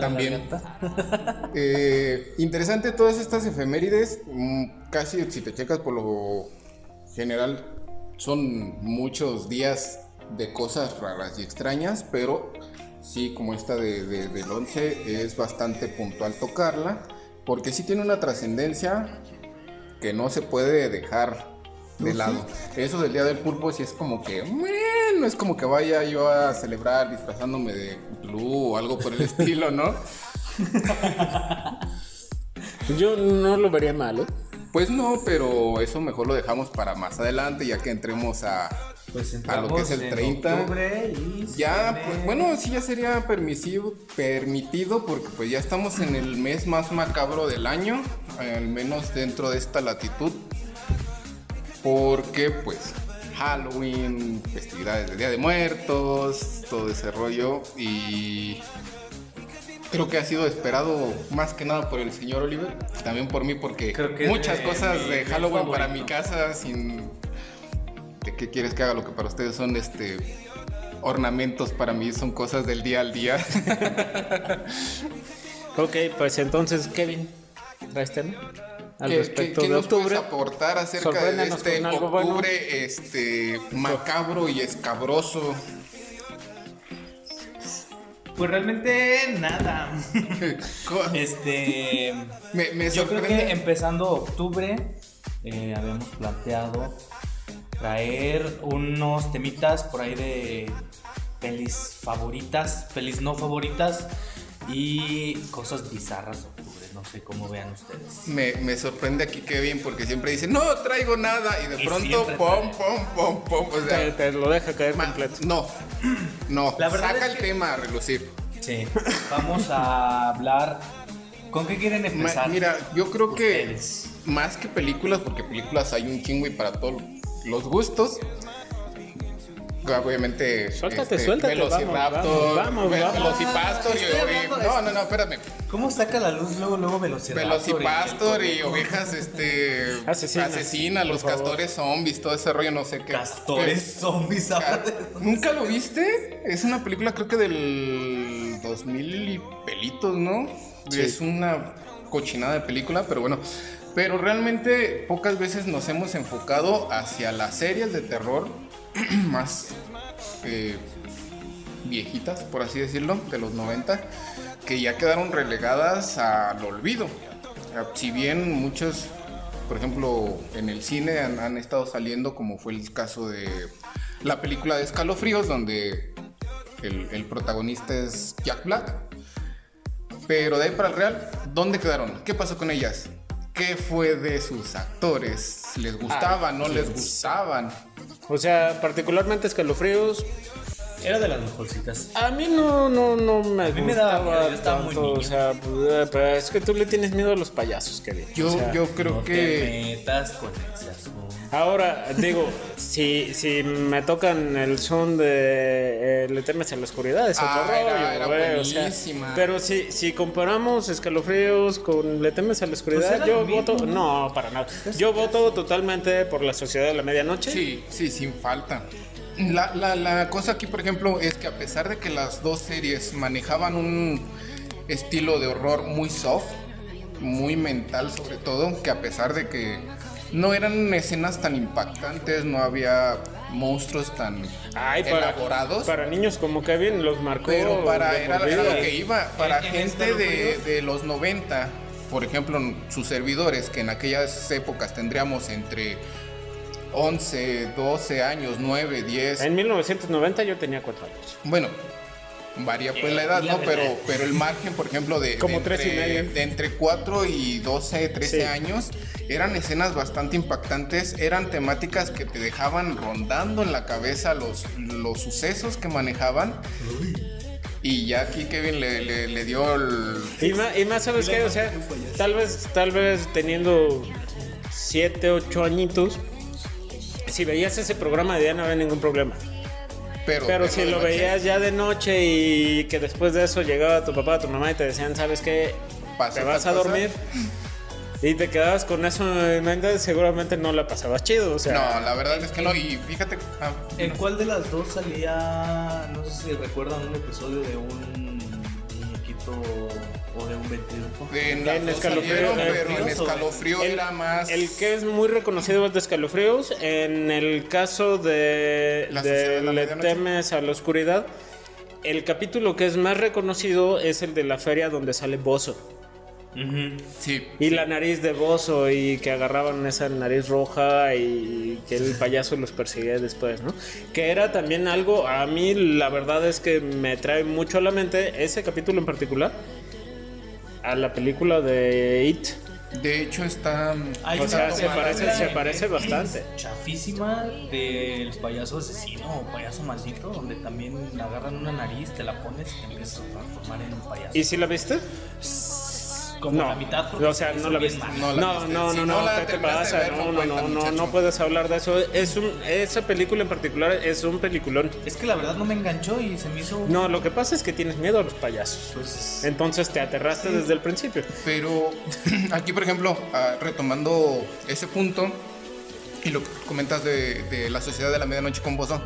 Speaker 2: También. [LAUGHS] Eh, interesante todas estas efemérides. mm, Casi si te checas por lo general, son muchos días de cosas raras y extrañas, pero sí, como esta de, de- del 11, es bastante puntual tocarla, porque sí tiene una trascendencia que no se puede dejar de lado. Eso del Día del Pulpo sí es como que, bueno, es como que vaya yo a celebrar disfrazándome de Cthulhu o algo por el [LAUGHS] estilo, ¿no?
Speaker 1: Yo no lo vería mal, ¿eh?
Speaker 2: Pues no, pero eso mejor lo dejamos para más adelante, ya que entremos a...
Speaker 3: Pues
Speaker 2: A lo que es el
Speaker 3: entramos
Speaker 2: 30.
Speaker 3: en octubre y se
Speaker 2: Ya, pues bueno, sí ya sería permisivo, permitido, porque pues ya estamos en el mes más macabro del año, al menos dentro de esta latitud, porque pues Halloween, festividades de Día de Muertos, todo ese rollo, y creo que ha sido esperado más que nada por el señor Oliver, también por mí, porque
Speaker 3: Creo que es
Speaker 2: muchas
Speaker 3: de
Speaker 2: cosas
Speaker 3: mi-
Speaker 2: de Halloween para mi casa sin ¿De qué quieres que haga? Lo que para ustedes son este ornamentos, para mí son cosas del día al día. [LAUGHS]
Speaker 1: Ok, pues entonces, Kevin, ¿traes tema? Al
Speaker 2: ¿Qué,
Speaker 1: respecto
Speaker 2: qué- qué
Speaker 1: de
Speaker 2: nos puedes
Speaker 1: octubre.
Speaker 2: aportar acerca de este octubre
Speaker 1: bueno.
Speaker 2: este macabro y escabroso?
Speaker 3: Pues realmente nada. [LAUGHS] [LAUGHS] Este.
Speaker 2: me, me
Speaker 3: Yo creo que
Speaker 2: sorprende.
Speaker 3: empezando octubre eh, habíamos planteado traer unos temitas por ahí de pelis favoritas, pelis no favoritas y cosas bizarras de octubre. No sé cómo vean ustedes.
Speaker 2: Me, me sorprende aquí Kevin porque siempre dice, no traigo nada y de
Speaker 3: Y
Speaker 2: pronto, pom, pom, pom, pom. O
Speaker 1: Te,
Speaker 2: sea,
Speaker 1: te lo deja caer
Speaker 2: ma-
Speaker 1: completo.
Speaker 2: no, no,
Speaker 3: La verdad
Speaker 2: saca
Speaker 3: es
Speaker 2: el
Speaker 3: que-
Speaker 2: tema a relucir.
Speaker 3: Sí. Vamos a hablar. ¿Con qué quieren
Speaker 2: Ma-
Speaker 3: empezar?
Speaker 2: Mira, yo creo que más que películas, porque películas hay un chingo y para todos los gustos. Obviamente.
Speaker 1: Suéltate,
Speaker 2: este,
Speaker 1: suéltate,
Speaker 2: Velociraptor,
Speaker 1: vamos, vamos, vamos.
Speaker 2: Velocipastor y,
Speaker 3: de
Speaker 2: No, no, no, espérame.
Speaker 3: ¿Cómo saca la luz luego, luego Velociraptor?
Speaker 2: Velocipastor y
Speaker 3: el-
Speaker 2: ovejas, este. [LAUGHS]
Speaker 1: Asesinas,
Speaker 2: asesina, los castores zombies, todo ese rollo, no sé qué.
Speaker 3: Castores zombies.
Speaker 2: Ca- ¿Nunca lo viste? Es una película, creo que del 2000 y pelitos, ¿no?
Speaker 1: Sí.
Speaker 2: Es una cochinada de película, pero bueno. Pero realmente pocas veces nos hemos enfocado hacia las series de terror [CLEARS THROAT] más eh, viejitas, por así decirlo, de los 90, que ya quedaron relegadas al olvido. Si bien muchos, por ejemplo, en el cine han, han estado saliendo, como fue el caso de la película de Escalofríos, donde el, el protagonista es Jack Black. Pero de ahí para el real, ¿dónde quedaron? ¿Qué pasó con ellas? ¿Qué fue de sus actores? ¿Les gustaban? ¿No les gustaban?
Speaker 1: O sea, particularmente escalofríos.
Speaker 3: Era de las mejorcitas.
Speaker 1: A mí no, no, no me
Speaker 3: mí me daba
Speaker 1: gustaba
Speaker 3: miedo, yo estaba muy
Speaker 1: tanto,
Speaker 3: niño.
Speaker 1: O sea, pues, pero es que tú le tienes miedo a los payasos, Kevin.
Speaker 2: Yo,
Speaker 1: O sea,
Speaker 2: yo creo
Speaker 3: no
Speaker 2: que...
Speaker 3: te metas con ese asunto.
Speaker 1: Ahora, digo, si, si me tocan el son de eh, Le temes a la oscuridad, es otro
Speaker 2: Ah,
Speaker 1: rollo,
Speaker 2: era- era
Speaker 1: güey, o sea,
Speaker 2: buenísima.
Speaker 1: pero si, si comparamos escalofríos con Le temes a la oscuridad,
Speaker 3: Pues
Speaker 1: yo
Speaker 3: mismo.
Speaker 1: voto, no, para nada. Yo voto totalmente por la Sociedad de la Medianoche.
Speaker 2: Sí, sí, sin falta. La, la, la cosa aquí, por ejemplo, es que a pesar de que las dos series manejaban un estilo de horror muy soft, muy mental sobre todo, que a pesar de que no eran escenas tan impactantes, no había monstruos tan
Speaker 1: Ay, para,
Speaker 2: elaborados,
Speaker 1: para niños como Kevin los marcó.
Speaker 2: pero para era, era lo que iba, para
Speaker 3: En- en
Speaker 2: gente de, de los 90, por ejemplo, sus servidores, que en aquellas épocas tendríamos entre 11, 12 años, 9, 10,
Speaker 1: En 1990 yo tenía cuatro años.
Speaker 2: bueno, varía pues la edad,
Speaker 3: la
Speaker 2: ¿no? Pero,
Speaker 3: verdad.
Speaker 2: pero el margen, por ejemplo, de,
Speaker 1: Como
Speaker 2: de
Speaker 1: tres y
Speaker 2: entre, de entre 4 y 12, 13
Speaker 1: Sí.
Speaker 2: años, eran escenas bastante impactantes, eran temáticas que te dejaban rondando en la cabeza los, los sucesos que manejaban. Y ya aquí Kevin le, le- le dio el...
Speaker 1: Y más, y más ¿sabes qué? O sea, tal vez, tal vez teniendo 7, 8 añitos, si veías ese programa de día no había ningún problema.
Speaker 2: Pero,
Speaker 1: si lo
Speaker 2: noche,
Speaker 1: veías ya de noche y que después de eso llegaba tu papá, tu mamá y te decían, ¿sabes qué? Te vas a dormir. Y te quedabas con eso en mente, seguramente no la pasabas chido. O sea,
Speaker 2: No, la verdad es que no. Y fíjate, ah,
Speaker 3: ¿En cuál de las dos salía, no sé si recuerdan un episodio de un o de un ventríloco?
Speaker 2: en, las
Speaker 1: En escalofrío,
Speaker 2: salieron, pero en escalofrío
Speaker 1: el,
Speaker 2: era más...
Speaker 1: el que es muy reconocido es de escalofríos. En el caso de,
Speaker 2: La Sociedad
Speaker 1: de
Speaker 2: de la
Speaker 1: Le temes a la oscuridad, el capítulo que es más reconocido es el de la feria donde sale Bozo.
Speaker 2: Sí,
Speaker 1: Y la nariz de Bozo y que agarraban esa nariz roja y que el payaso los perseguía después, ¿no? Que era también algo, a mí la verdad es que me trae mucho a la mente ese capítulo en particular, a la película de It.
Speaker 2: de hecho está...
Speaker 3: Hay
Speaker 1: O
Speaker 3: una
Speaker 1: sea, se parece- se parece bastante.
Speaker 3: Chafísima del payaso asesino o payaso maldito, donde también agarran una nariz, te la pones y te empiezas a transformar en un payaso.
Speaker 1: ¿Y si la viste?
Speaker 3: Como
Speaker 1: no,
Speaker 3: la mitad.
Speaker 1: o sea,
Speaker 3: se
Speaker 1: no la viste.
Speaker 2: No
Speaker 1: No, no, no,
Speaker 2: no
Speaker 1: no,
Speaker 2: la
Speaker 1: ¿qué te pasa? No,
Speaker 2: no
Speaker 1: no, no, no puedes hablar de eso. Es un, esa película en particular es un peliculón.
Speaker 3: Es que la verdad no me enganchó y se me hizo.
Speaker 1: No, lo que pasa es que tienes miedo a los payasos.
Speaker 3: Pues.
Speaker 1: Entonces te aterraste desde el principio.
Speaker 2: Pero [CLEARS THROAT] aquí, por ejemplo, ah, retomando ese punto y lo que comentas de, de la sociedad de la medianoche con Bozo,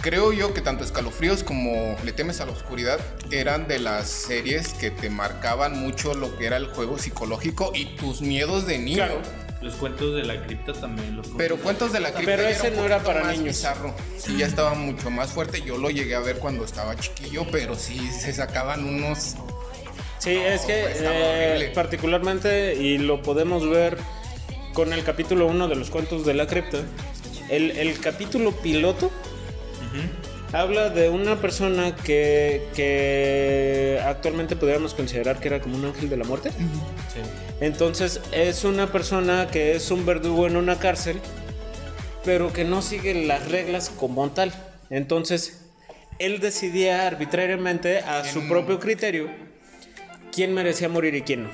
Speaker 2: creo yo que tanto Escalofríos como Le temes a la oscuridad eran de las series que te marcaban mucho lo que era el juego psicológico y tus miedos de niño.
Speaker 1: Claro.
Speaker 3: Los cuentos de la cripta también. Los
Speaker 2: Pero cuentos de la cripta
Speaker 1: Pero ese
Speaker 2: un
Speaker 1: no era para
Speaker 2: más
Speaker 1: niños.
Speaker 2: bizarro. Sí, ya estaba mucho más fuerte. Yo lo llegué a ver cuando estaba chiquillo, pero sí se sacaban unos
Speaker 1: Sí, es que
Speaker 2: estaba
Speaker 1: eh,
Speaker 2: horrible.
Speaker 1: particularmente, y lo podemos ver con el capítulo 1 de los cuentos de la cripta, el, el capítulo piloto habla de una persona que, que actualmente podríamos considerar que era como un ángel de la muerte.
Speaker 3: Sí.
Speaker 1: Entonces es una persona que es un verdugo en una cárcel, pero que no sigue las reglas como tal. Entonces él decidía arbitrariamente a su propio criterio quién merecía morir y quién no.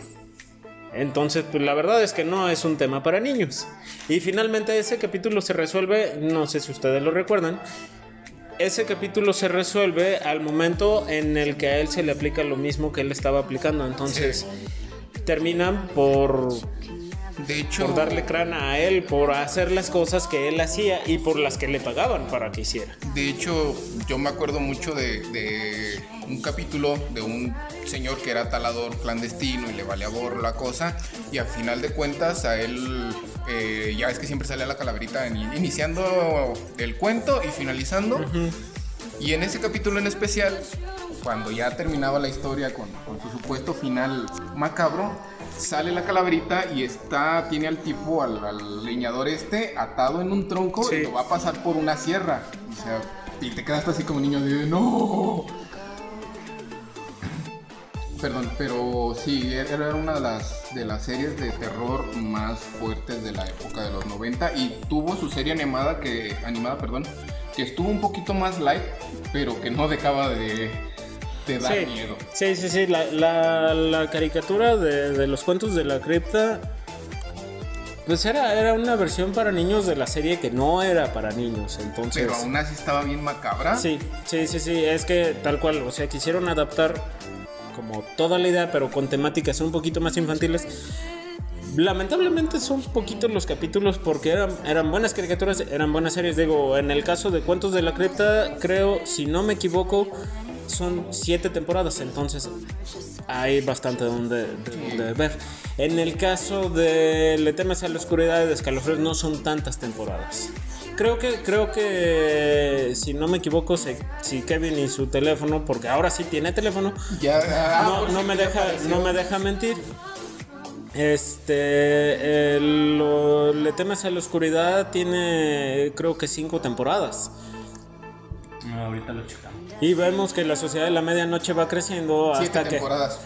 Speaker 1: Entonces, pues la verdad es que no es un tema para niños. Y finalmente ese capítulo se resuelve, no sé si ustedes lo recuerdan, ese capítulo se resuelve al momento en el que a él se le aplica lo mismo que él estaba aplicando. Entonces, terminan por,
Speaker 2: De hecho,
Speaker 1: por darle crana a él, por hacer las cosas que él hacía y por las que le pagaban para que hiciera.
Speaker 2: de hecho, yo me acuerdo mucho de, de un capítulo de un señor que era talador clandestino y le valía gorro la cosa y al final de cuentas a él eh, ya es que siempre sale la calaverita iniciando el cuento y finalizando y en ese capítulo en especial cuando ya terminaba la historia con, con su supuesto final macabro sale la calaverita y está, tiene al tipo, al, leñador este, atado en un tronco y lo va a pasar por una sierra. O sea, y te quedas así como niño de ¡No! Perdón, pero sí, era una de las, de las series de terror más fuertes de la época de los 90 y tuvo su serie animada que, animada, perdón, que estuvo un poquito más light, pero que no dejaba de, te da
Speaker 1: sí,
Speaker 2: miedo.
Speaker 1: Sí, sí, sí. La, caricatura de, los cuentos de la cripta. Pues era, era una versión para niños de la serie que no era para niños, entonces...
Speaker 2: Pero aún así estaba bien macabra.
Speaker 1: Sí, sí, sí, sí, es que tal cual, o sea, quisieron adaptar como toda la idea, pero con temáticas un poquito más infantiles. Lamentablemente son poquitos los capítulos porque eran, eran buenas caricaturas, eran buenas series. Digo, en el caso de Cuentos de la Cripta, creo, si no me equivoco, son siete temporadas, entonces hay bastante donde, ver. En el caso de Le temes a la oscuridad de escalofríos no son tantas temporadas. Creo que, creo que si no me equivoco, si, Kevin y su teléfono, porque ahora sí tiene teléfono,
Speaker 2: ya,
Speaker 1: no, no me deja, no me deja mentir. Este, Le temes a la oscuridad tiene creo que cinco temporadas.
Speaker 3: ahorita lo checamos.
Speaker 1: Y vemos que la sociedad de la medianoche va creciendo hasta que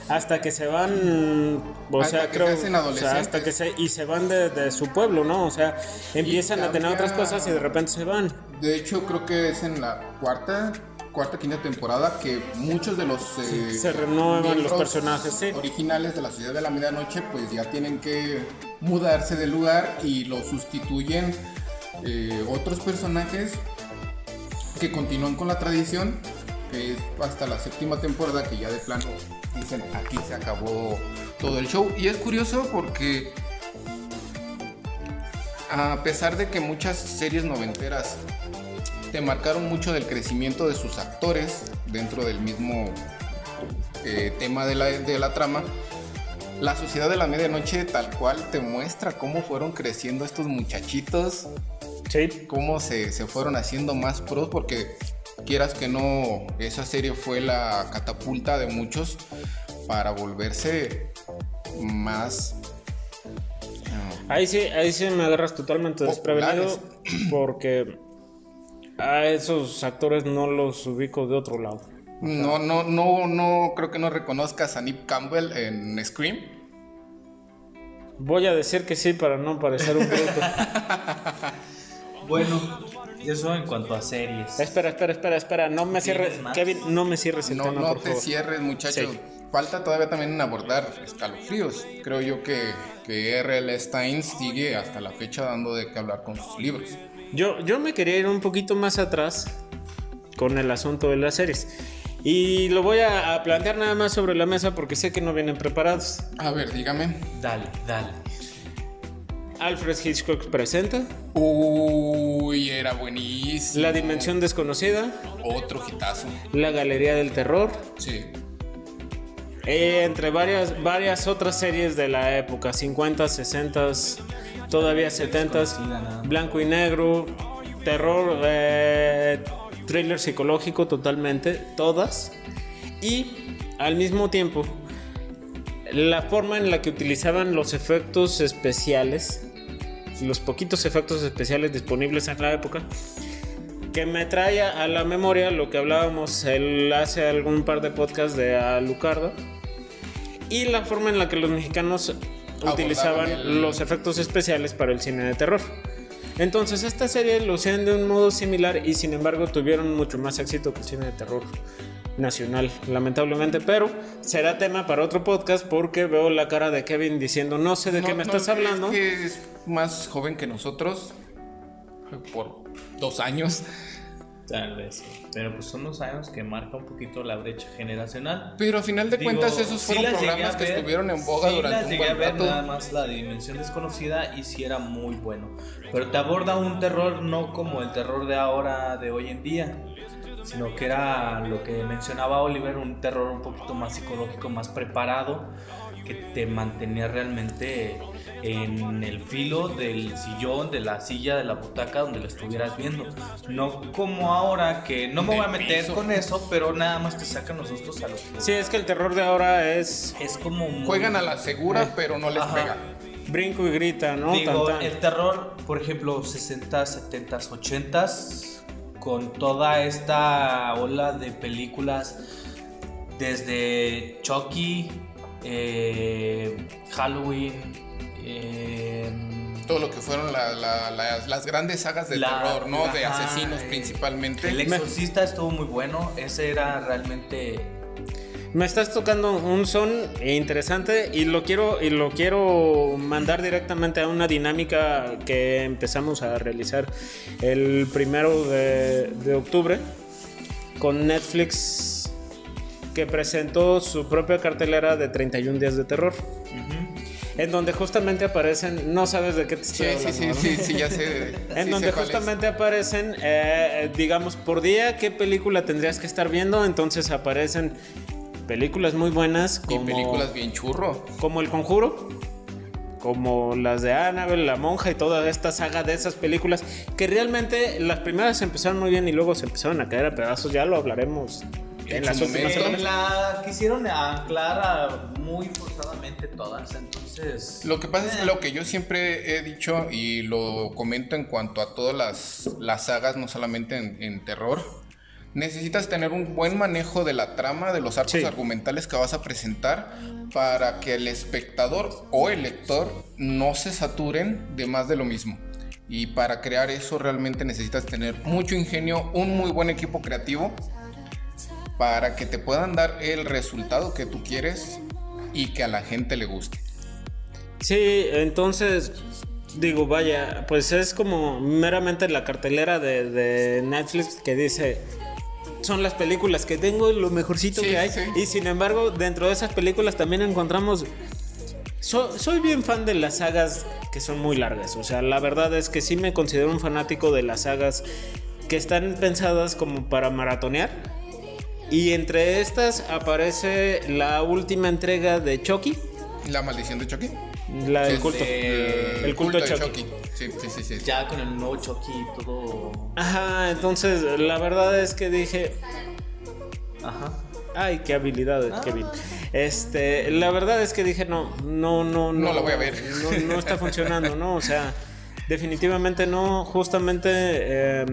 Speaker 1: hasta que se van, o sea, creo, hasta que se y se van de, su pueblo, ¿no? O sea, empiezan a tener otras cosas y de repente se van.
Speaker 2: De hecho, creo que es en la cuarta cuarta quinta temporada que muchos de los
Speaker 1: eh, se renuevan los personajes
Speaker 2: originales de la Sociedad de la medianoche pues ya tienen que mudarse del lugar y lo sustituyen eh, otros personajes que continúan con la tradición que es hasta la séptima temporada que ya de plano dicen aquí se acabó todo el show. Y es curioso porque a pesar de que muchas series noventeras te marcaron mucho del crecimiento de sus actores dentro del mismo eh, tema de la, de la trama, la Sociedad de la Medianoche tal cual te muestra cómo fueron creciendo estos muchachitos, cómo se, se fueron haciendo más pros, porque quieras que no, esa serie fue la catapulta de muchos para volverse más...
Speaker 1: ahí sí, ahí sí me agarras totalmente desprevenido porque a esos actores no los ubico de otro lado.
Speaker 2: No, no, no, no, creo que no reconozcas a Nip Campbell en Scream.
Speaker 1: Voy a decir que sí para no parecer un bruto. [LAUGHS]
Speaker 3: bueno, eso en cuanto a series.
Speaker 1: Espera, espera, espera, espera. No me cierres, Kevin, no me cierres el
Speaker 2: no,
Speaker 1: tema,
Speaker 2: No te cierres, muchacho. Falta todavía también abordar escalofríos. Creo yo que, que R.L. Stein sigue hasta la fecha dando de qué hablar con sus libros.
Speaker 1: Yo, yo me quería ir un poquito más atrás con el asunto de las series. Y lo voy a plantear nada más sobre la mesa porque sé que no vienen preparados.
Speaker 2: A ver, dígame.
Speaker 3: Dale, dale.
Speaker 1: Alfred Hitchcock presenta.
Speaker 2: Uy, era buenísimo.
Speaker 1: La Dimensión Desconocida.
Speaker 2: Otro hitazo.
Speaker 1: La Galería del Terror.
Speaker 2: Sí.
Speaker 1: Eh, entre varias, varias otras series de la época, 50, 60, todavía 70, blanco y negro, terror, eh, thriller psicológico totalmente, todas. Y al mismo tiempo, la forma en la que utilizaban los efectos especiales los poquitos efectos especiales disponibles en la época, que me trae a la memoria lo que hablábamos él hace algún par de podcasts de Alucardo y la forma en la que los mexicanos utilizaban los efectos especiales para el cine de terror. Entonces esta serie lo hacían de un modo similar y sin embargo tuvieron mucho más éxito que el cine de terror nacional, lamentablemente, pero será tema para otro podcast porque veo la cara de Kevin diciendo, no sé de qué me estás hablando.
Speaker 2: que es más joven que nosotros, por dos años.
Speaker 3: Tal vez, pero pues son dos años que marca un poquito la brecha generacional.
Speaker 2: Pero a final de cuentas esos fueron programas que estuvieron en boga durante un buen rato.
Speaker 3: nada más la dimensión desconocida y sí era muy bueno. Pero te aborda un terror no como el terror de ahora, de hoy en día, sino que era lo que mencionaba Oliver, un terror un poquito más psicológico, más preparado, que te mantenía realmente en el filo del sillón, de la silla, de la butaca donde lo estuvieras viendo. No como ahora que no me voy a meter
Speaker 2: piso.
Speaker 3: con eso, pero nada más te sacan los sustos a los
Speaker 1: Sí, es que el terror de ahora es
Speaker 3: es como muy-
Speaker 2: Juegan a la segura, pero no les
Speaker 3: Ajá.
Speaker 2: pega.
Speaker 1: brinco y grita, ¿no?
Speaker 3: Digo,
Speaker 1: Tan, tan.
Speaker 3: el terror, por ejemplo, 60, 70, 80 con toda esta ola de películas desde Chucky, eh, Halloween, eh,
Speaker 2: Todo lo que fueron la- la- la- las grandes sagas de
Speaker 3: La-
Speaker 2: terror, ¿no? De asesinos
Speaker 3: eh,
Speaker 2: principalmente.
Speaker 3: El Exorcista estuvo muy bueno, ese era realmente...
Speaker 1: Me estás tocando un son interesante y lo quiero y lo quiero mandar directamente a una dinámica que empezamos a realizar el primero de, de octubre con Netflix que presentó su propia cartelera de 31 días de terror en donde justamente aparecen no sabes de qué te estoy
Speaker 2: sí,
Speaker 1: hablando,
Speaker 2: sí,
Speaker 1: ¿no?
Speaker 2: sí, sí, ya sé. [LAUGHS]
Speaker 1: En
Speaker 2: sí
Speaker 1: donde
Speaker 2: sé
Speaker 1: justamente aparecen, eh, digamos, por día qué película tendrías que estar viendo. Entonces aparecen películas muy buenas
Speaker 2: Y
Speaker 1: como,
Speaker 2: películas bien churro.
Speaker 1: como El Conjuro, como las de Annabelle, La Monja y toda esta saga de esas películas que realmente las primeras empezaron muy bien y luego se empezaron a caer a pedazos. Ya lo hablaremos en las últimas.
Speaker 3: la quisieron anclar a- muy forzadamente todas, entonces...
Speaker 2: Lo que pasa es
Speaker 3: eh,
Speaker 2: que lo que yo siempre he dicho y lo comento en cuanto a todas las, las sagas, no solamente en, en terror, necesitas tener un buen manejo de la trama, de los arcos
Speaker 1: Sí.
Speaker 2: argumentales que vas a presentar para que el espectador o el lector no se saturen de más de lo mismo. Y para crear eso realmente necesitas tener mucho ingenio, un muy buen equipo creativo para que te puedan dar el resultado que tú quieres y que a la gente le guste.
Speaker 1: Sí, entonces digo, vaya, pues es como meramente la cartelera de, de Netflix que dice son las películas que tengo, lo mejorcito
Speaker 2: Sí,
Speaker 1: que hay.
Speaker 2: sí.
Speaker 1: Y sin embargo, dentro de esas películas también encontramos. So- soy bien fan de las sagas que son muy largas. O sea, la verdad es que sí me considero un fanático de las sagas que están pensadas como para maratonear. Y entre estas aparece la última entrega de Chucky,
Speaker 2: La maldición de Chucky.
Speaker 1: la del culto.
Speaker 3: de-
Speaker 1: el culto de
Speaker 2: de
Speaker 1: Chucky.
Speaker 2: Sí, sí, sí, sí.
Speaker 3: Ya con el nuevo Chucky y todo...
Speaker 1: Ajá, entonces la verdad es que dije,
Speaker 3: Ajá.
Speaker 1: ay, qué habilidades, Kevin. Este, la verdad es que dije, no, no, no, no.
Speaker 2: No la voy a ver.
Speaker 1: No, no está [LAUGHS] funcionando, ¿no? O sea, definitivamente no. Justamente eh,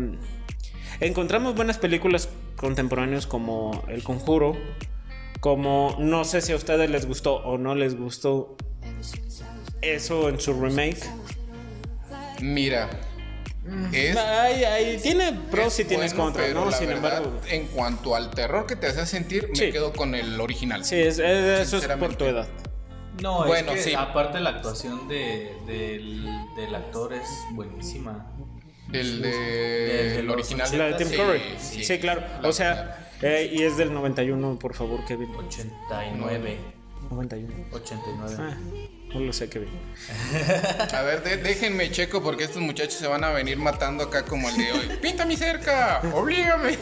Speaker 1: encontramos buenas películas contemporáneas como El Conjuro, como no sé si a ustedes les gustó o no les gustó eso en su remake.
Speaker 2: Mira, es.
Speaker 1: Ay, ay, tiene pros
Speaker 2: es
Speaker 1: y tienes
Speaker 2: bueno,
Speaker 1: contras, ¿no? Sin
Speaker 2: verdad,
Speaker 1: embargo.
Speaker 2: En cuanto al terror que te hace sentir, me
Speaker 1: Sí.
Speaker 2: quedo con el original.
Speaker 1: Sí, es- es- eso es por tu edad.
Speaker 3: No,
Speaker 2: Bueno,
Speaker 3: es que
Speaker 2: sí.
Speaker 3: aparte la actuación de, del, del actor es buenísima.
Speaker 2: El de.
Speaker 3: Desde
Speaker 2: el original.
Speaker 1: La de Tim
Speaker 2: Sí,
Speaker 1: Curry. Sí,
Speaker 2: sí.
Speaker 1: claro.
Speaker 2: La
Speaker 1: o sea, eh, y es del 91, por favor, Kevin.
Speaker 3: 89.
Speaker 1: 91.
Speaker 3: 89.
Speaker 1: Ah, no lo sé, Kevin.
Speaker 2: A ver, de- déjenme checo porque estos muchachos se van a venir matando acá como el de hoy. [LAUGHS] ¡Pinta mi cerca! ¡Oblígame!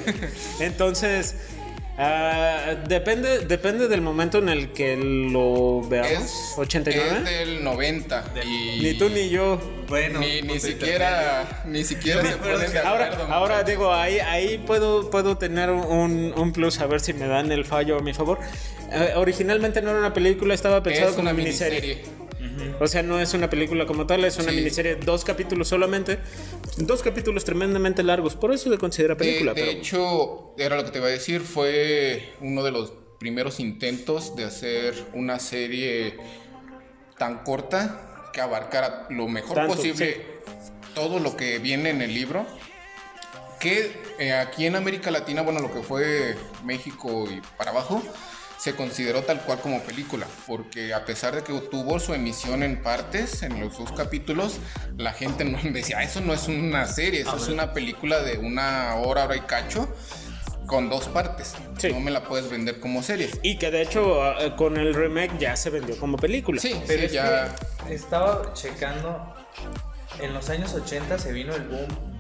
Speaker 1: Entonces, ah, depende, depende del momento en el que lo veamos.
Speaker 2: Es,
Speaker 1: 89.
Speaker 2: es del 90. Y
Speaker 1: Ni tú ni yo.
Speaker 3: Bueno,
Speaker 2: ni, ni
Speaker 3: punto
Speaker 2: siquiera, ni siquiera se ponen de
Speaker 1: Ahora,
Speaker 2: acuerdo.
Speaker 1: ahora
Speaker 2: muchachos.
Speaker 1: digo, ahí, ahí puedo, puedo tener un, un plus a ver si me dan el fallo a mi favor. Eh, originalmente no era una película, estaba pensado
Speaker 2: es
Speaker 1: como
Speaker 2: una
Speaker 1: miniserie.
Speaker 2: miniserie.
Speaker 1: O sea, no es una película como tal, es una
Speaker 2: Sí.
Speaker 1: miniserie, dos capítulos solamente. Dos capítulos tremendamente largos, por eso se considera película.
Speaker 2: de, de
Speaker 1: pero...
Speaker 2: hecho, era lo que te iba a decir, fue uno de los primeros intentos de hacer una serie tan corta que abarcara lo mejor
Speaker 1: Tanto,
Speaker 2: posible todo lo que viene en el libro. Que eh, aquí en América Latina, bueno, lo que fue México y para abajo, se consideró tal cual como película, porque a pesar de que tuvo su emisión en partes, en los dos capítulos, la gente no [LAUGHS] decía, "Ah, eso no es una serie, eso es una película de una hora, hora y cacho, con dos partes.
Speaker 1: Sí.
Speaker 2: No me la puedes vender como serie.
Speaker 1: Y que de hecho ah, con el remake ya se vendió como película.
Speaker 2: Sí,
Speaker 3: Pero
Speaker 2: sí,
Speaker 3: es
Speaker 2: ya.
Speaker 3: que estaba checando. En los años 80 se vino el boom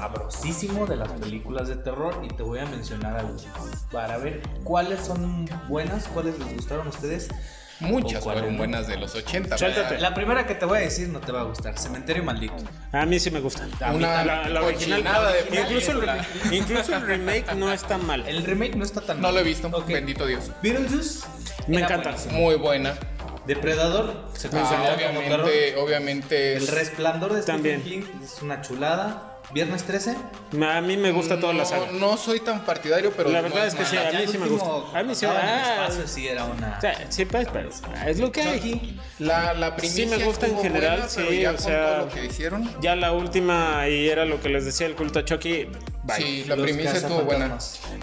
Speaker 3: sabrosísimo de las películas de terror y te voy a mencionar algunas para ver cuáles son buenas, cuáles les gustaron a ustedes.
Speaker 2: Muchas
Speaker 3: ¿O cuáles
Speaker 2: fueron
Speaker 3: no?
Speaker 2: buenas de los 80.
Speaker 1: Suéltate.
Speaker 2: ¿verdad?
Speaker 3: La primera que te voy a decir no te va a gustar, Cementerio Maldito.
Speaker 1: A mí sí me gusta.
Speaker 3: A mí
Speaker 2: Una.
Speaker 1: La, la original.
Speaker 2: cochinada de
Speaker 1: incluso, el, incluso el remake no está mal.
Speaker 3: El remake no está tan
Speaker 2: No lo he visto,
Speaker 3: Ok.
Speaker 2: bendito Dios.
Speaker 3: Beetlejuice
Speaker 1: Me encanta.
Speaker 3: buenísimo.
Speaker 2: Muy buena.
Speaker 3: Depredador se
Speaker 2: Ah, obviamente, obviamente
Speaker 3: El
Speaker 2: es-
Speaker 3: resplandor de Stephen. King es una chulada. Viernes 13.
Speaker 1: A mí me gusta toda la
Speaker 2: no,
Speaker 1: saga.
Speaker 2: No soy tan partidario, pero
Speaker 1: La
Speaker 2: no
Speaker 1: verdad es que sí, a mí sí me gusta. A mí sí ah,
Speaker 3: espacio, sí era una.
Speaker 1: o sea, sí, pues, pero es lo que hay.
Speaker 2: La, la primicia
Speaker 1: Sí me gusta en general,
Speaker 2: buena, pero
Speaker 1: sí,
Speaker 2: ya
Speaker 1: o
Speaker 2: con
Speaker 1: sea-
Speaker 2: todo lo que hicieron.
Speaker 1: Ya la última, y era lo que les decía el culto a Chucky, bye.
Speaker 2: Sí, la
Speaker 3: Los
Speaker 2: primicia estuvo buena.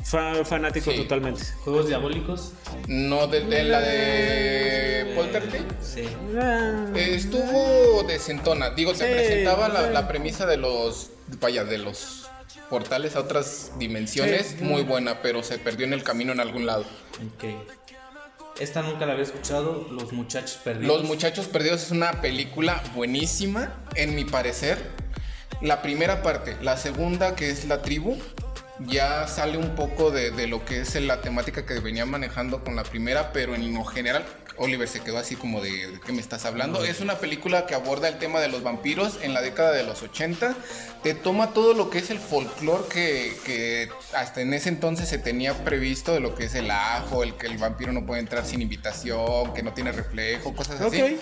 Speaker 1: Fa- fanático
Speaker 2: Sí.
Speaker 1: totalmente.
Speaker 3: Juegos diabólicos.
Speaker 2: No, de, de la de Poltergeist.
Speaker 3: Sí.
Speaker 1: Ah,
Speaker 2: Eh, Estuvo decentona. Digo, te
Speaker 1: Sí,
Speaker 2: presentaba la premisa de los. Vaya, de los portales a otras dimensiones.
Speaker 1: Sí.
Speaker 2: Muy buena, pero se perdió en el camino en algún lado.
Speaker 3: Ok. Esta nunca la había escuchado. Los muchachos perdidos.
Speaker 2: Los Muchachos Perdidos es una película buenísima, en mi parecer. La primera parte, la segunda, que es la tribu, ya sale un poco de, de lo que es la temática que venía manejando con la primera, pero en lo general, Oliver se quedó así como de, ¿de qué me estás hablando? Es una película que aborda el tema de los vampiros en la década de los 80. Te toma todo lo que es el folclore que, que hasta en ese entonces se tenía previsto de lo que es el ajo, el que el vampiro no puede entrar sin invitación, que no tiene reflejo, cosas así.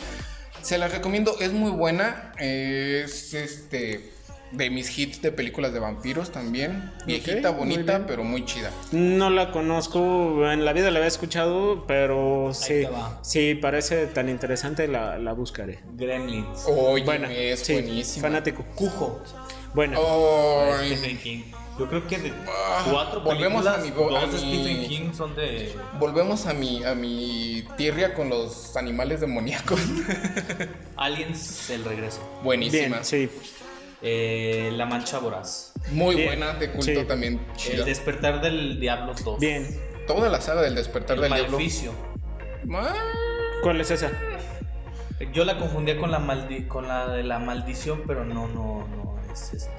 Speaker 2: Se las recomiendo, es muy buena. Es este de mis hits de películas de vampiros también. Viejita, bonita, pero muy chida.
Speaker 1: No la conozco, en la vida la había escuchado, pero sí, sí parece tan interesante, la, la buscaré.
Speaker 3: Gremlins.
Speaker 2: Oye,
Speaker 1: Buena,
Speaker 2: es
Speaker 1: sí,
Speaker 2: buenísima.
Speaker 1: fanático.
Speaker 3: Cujo.
Speaker 1: Buena.
Speaker 2: Ay,
Speaker 3: Stephen King. Yo creo que de
Speaker 2: Ah,
Speaker 3: cuatro
Speaker 2: volvemos
Speaker 3: películas,
Speaker 2: a mi a
Speaker 3: dos de Stephen King son de.
Speaker 2: volvemos a mi, a mi tierra con los animales demoníacos.
Speaker 3: Aliens, el regreso.
Speaker 2: Buenísima.
Speaker 1: Bien, sí.
Speaker 3: Eh, la mancha voraz.
Speaker 2: Muy
Speaker 1: Bien,
Speaker 2: buena, de culto
Speaker 1: sí.
Speaker 2: también.
Speaker 3: El
Speaker 2: Chida.
Speaker 3: despertar del diablo 2.
Speaker 1: Bien.
Speaker 2: Toda la saga del despertar
Speaker 3: El
Speaker 2: del diablo.
Speaker 3: maleficio.
Speaker 2: Ah,
Speaker 1: ¿Cuál es esa?
Speaker 3: Yo la confundía con la maldi con la de la maldición, pero no, no, no es este.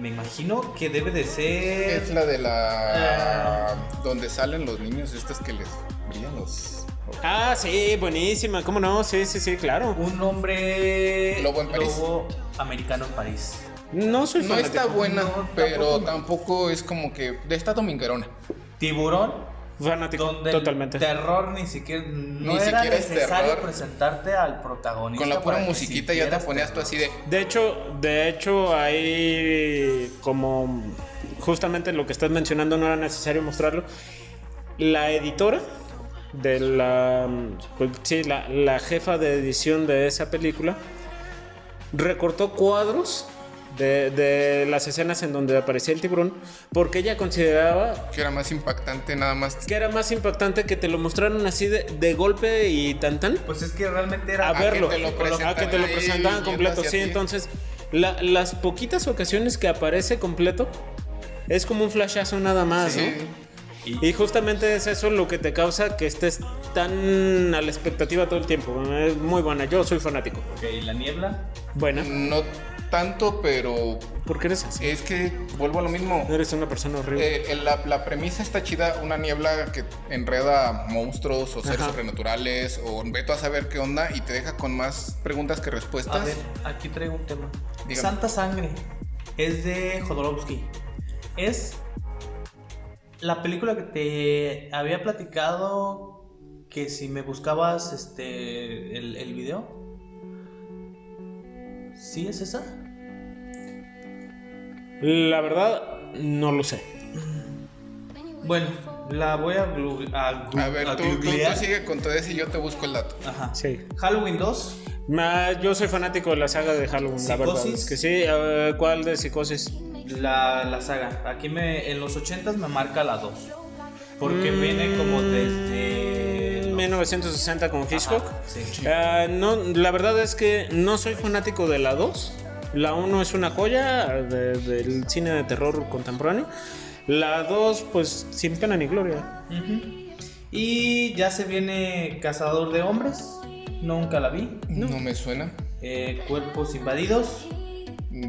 Speaker 3: Me imagino que debe de ser.
Speaker 2: Es la de la.
Speaker 3: Ah.
Speaker 2: donde salen los niños estos que les brillan los.
Speaker 1: Ah, sí, buenísima, ¿cómo no? Sí, sí, sí, claro.
Speaker 3: Un hombre
Speaker 2: Lobo en París.
Speaker 3: lobo americano en París.
Speaker 1: No soy
Speaker 2: No
Speaker 1: fanático.
Speaker 2: está buena,
Speaker 3: No,
Speaker 2: pero
Speaker 3: tampoco.
Speaker 2: tampoco es como que. De esta dominguerona.
Speaker 3: Tiburón,
Speaker 1: Fanático,
Speaker 3: donde
Speaker 1: totalmente.
Speaker 3: el terror ni siquiera no
Speaker 2: Ni
Speaker 3: era
Speaker 2: siquiera es
Speaker 3: necesario
Speaker 2: terror.
Speaker 3: presentarte al protagonista
Speaker 2: Con la pura musiquita ya te ponías tú así de.
Speaker 1: De hecho, de hecho, ahí como justamente lo que estás mencionando no era necesario mostrarlo. La editora de la, pues, sí, la, la jefa de edición de esa película recortó cuadros de, de las escenas en donde aparecía el tiburón porque ella consideraba
Speaker 2: que era más impactante nada más.
Speaker 1: que era más impactante que te lo mostraran así de, de golpe y tan tan
Speaker 3: Pues es que realmente era
Speaker 1: a
Speaker 2: que
Speaker 1: verlo,
Speaker 2: te lo
Speaker 1: a que te lo presentaban completo, sí,
Speaker 2: ti.
Speaker 1: entonces la- las poquitas ocasiones que aparece completo es como un flashazo nada más,
Speaker 2: Sí.
Speaker 1: ¿no? Y justamente es eso lo que te causa que estés tan a la expectativa todo el tiempo. Es muy buena, yo soy fanático.
Speaker 3: Ok, la niebla.
Speaker 1: Buena,
Speaker 2: No tanto, pero
Speaker 1: ¿por qué eres así?
Speaker 2: es que vuelvo a lo mismo.
Speaker 1: Eres una persona horrible.
Speaker 2: Eh, la, la premisa está chida, una niebla que enreda monstruos o seres
Speaker 1: Ajá.
Speaker 2: sobrenaturales o veto a saber qué onda y te deja con más preguntas que
Speaker 3: A
Speaker 2: respuestas.
Speaker 3: ver, aquí traigo un tema.
Speaker 2: Dígame.
Speaker 3: Santa Sangre es de Jodorowsky. Es la película que te había platicado que si me buscabas este el, el video. ¿Sí es esa?
Speaker 1: La verdad, no lo sé.
Speaker 3: Bueno, la voy a, a,
Speaker 2: A ver,
Speaker 3: a
Speaker 2: tú, tú- sigue con todo eso y yo te busco el dato.
Speaker 3: Ajá.
Speaker 1: Sí.
Speaker 3: Halloween 2.
Speaker 1: Ma- yo soy fanático de la saga de Halloween, la verdad.
Speaker 3: ¿Psicosis?
Speaker 1: Es que sí, ¿cuál de psicosis?
Speaker 3: La, la saga. Aquí me, en los 80 me marca la 2. Porque
Speaker 1: Mm,
Speaker 3: viene como desde. los-
Speaker 1: 1960 con Hitchcock.
Speaker 3: Ajá, sí.
Speaker 1: Ah, no, la verdad es que no soy fanático de la 2. La 1 es una joya de- del cine de terror contemporáneo. La 2, pues sin pena ni gloria.
Speaker 3: Y ya se viene Cazador de Hombres. Nunca la vi.
Speaker 2: No, me suena.
Speaker 3: Eh, Cuerpos Invadidos.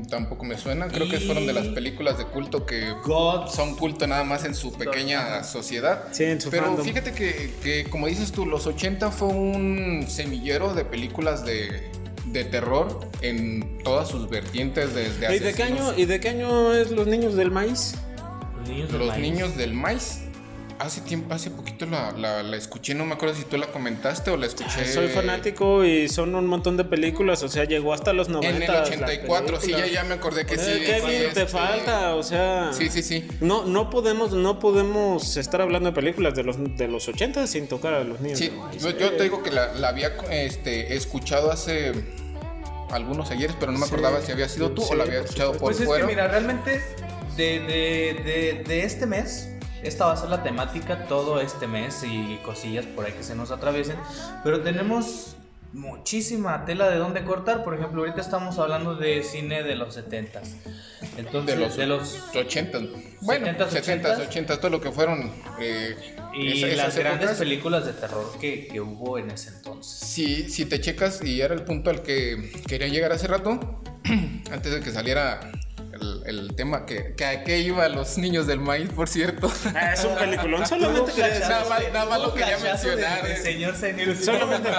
Speaker 2: Tampoco me suena, creo que fueron de las películas de culto que
Speaker 3: God.
Speaker 2: son culto nada más en su pequeña sociedad.
Speaker 1: Sí, en su
Speaker 2: Pero
Speaker 1: fandom.
Speaker 2: fíjate que, que, como dices tú, los 80 fue un semillero de películas de, de terror en todas sus vertientes desde
Speaker 1: ¿Y de, qué año, ¿Y de qué año es Los Niños del Maíz?
Speaker 3: Los niños del
Speaker 2: Los
Speaker 3: maíz.
Speaker 2: niños del maíz. Hace tiempo, hace poquito la, la- la escuché, no me acuerdo si tú la comentaste o la escuché.
Speaker 1: Soy fanático y son un montón de películas, o sea, llegó hasta los 90.
Speaker 2: En el 84, sí, ya, ya me acordé que sí.
Speaker 1: Eh, Kevin,
Speaker 2: sí,
Speaker 1: te
Speaker 2: este,
Speaker 1: falta, o sea.
Speaker 2: Sí, sí, sí.
Speaker 1: No, no podemos, no podemos estar hablando de películas de los, de los 80 sin tocar a los niños.
Speaker 2: Sí, yo, yo te digo que la, la había este, escuchado hace algunos ayeres, pero no me
Speaker 1: Sí,
Speaker 2: acordaba si había sido tú
Speaker 1: sí,
Speaker 2: o la había
Speaker 1: por
Speaker 2: escuchado por
Speaker 3: Pues es
Speaker 2: fuera.
Speaker 3: que mira, realmente de, de, de, de este mes, esta va a ser la temática todo este mes y cosillas por ahí que se nos atraviesen, pero tenemos muchísima tela de dónde cortar, por ejemplo, ahorita estamos hablando de cine de los 70s. Entonces,
Speaker 2: de los,
Speaker 3: de los
Speaker 2: 80. Bueno,
Speaker 3: 70s,
Speaker 2: 70, 80, todo lo que fueron. eh,
Speaker 3: y las
Speaker 2: esas
Speaker 3: grandes
Speaker 2: épocas.
Speaker 3: películas de terror que, que hubo en ese entonces.
Speaker 2: Si, si te checas, y era el punto al que quería llegar hace rato, [CLEARS THROAT] antes de que saliera el, tema que, que a qué iba los niños del maíz, por cierto.
Speaker 1: Ah, es un peliculón, solamente quería decir.
Speaker 2: Nada más- nada más lo quería
Speaker 3: Cachazo de-
Speaker 2: mencionar,
Speaker 3: de
Speaker 2: eh.
Speaker 3: señor Senil.
Speaker 1: Solamente,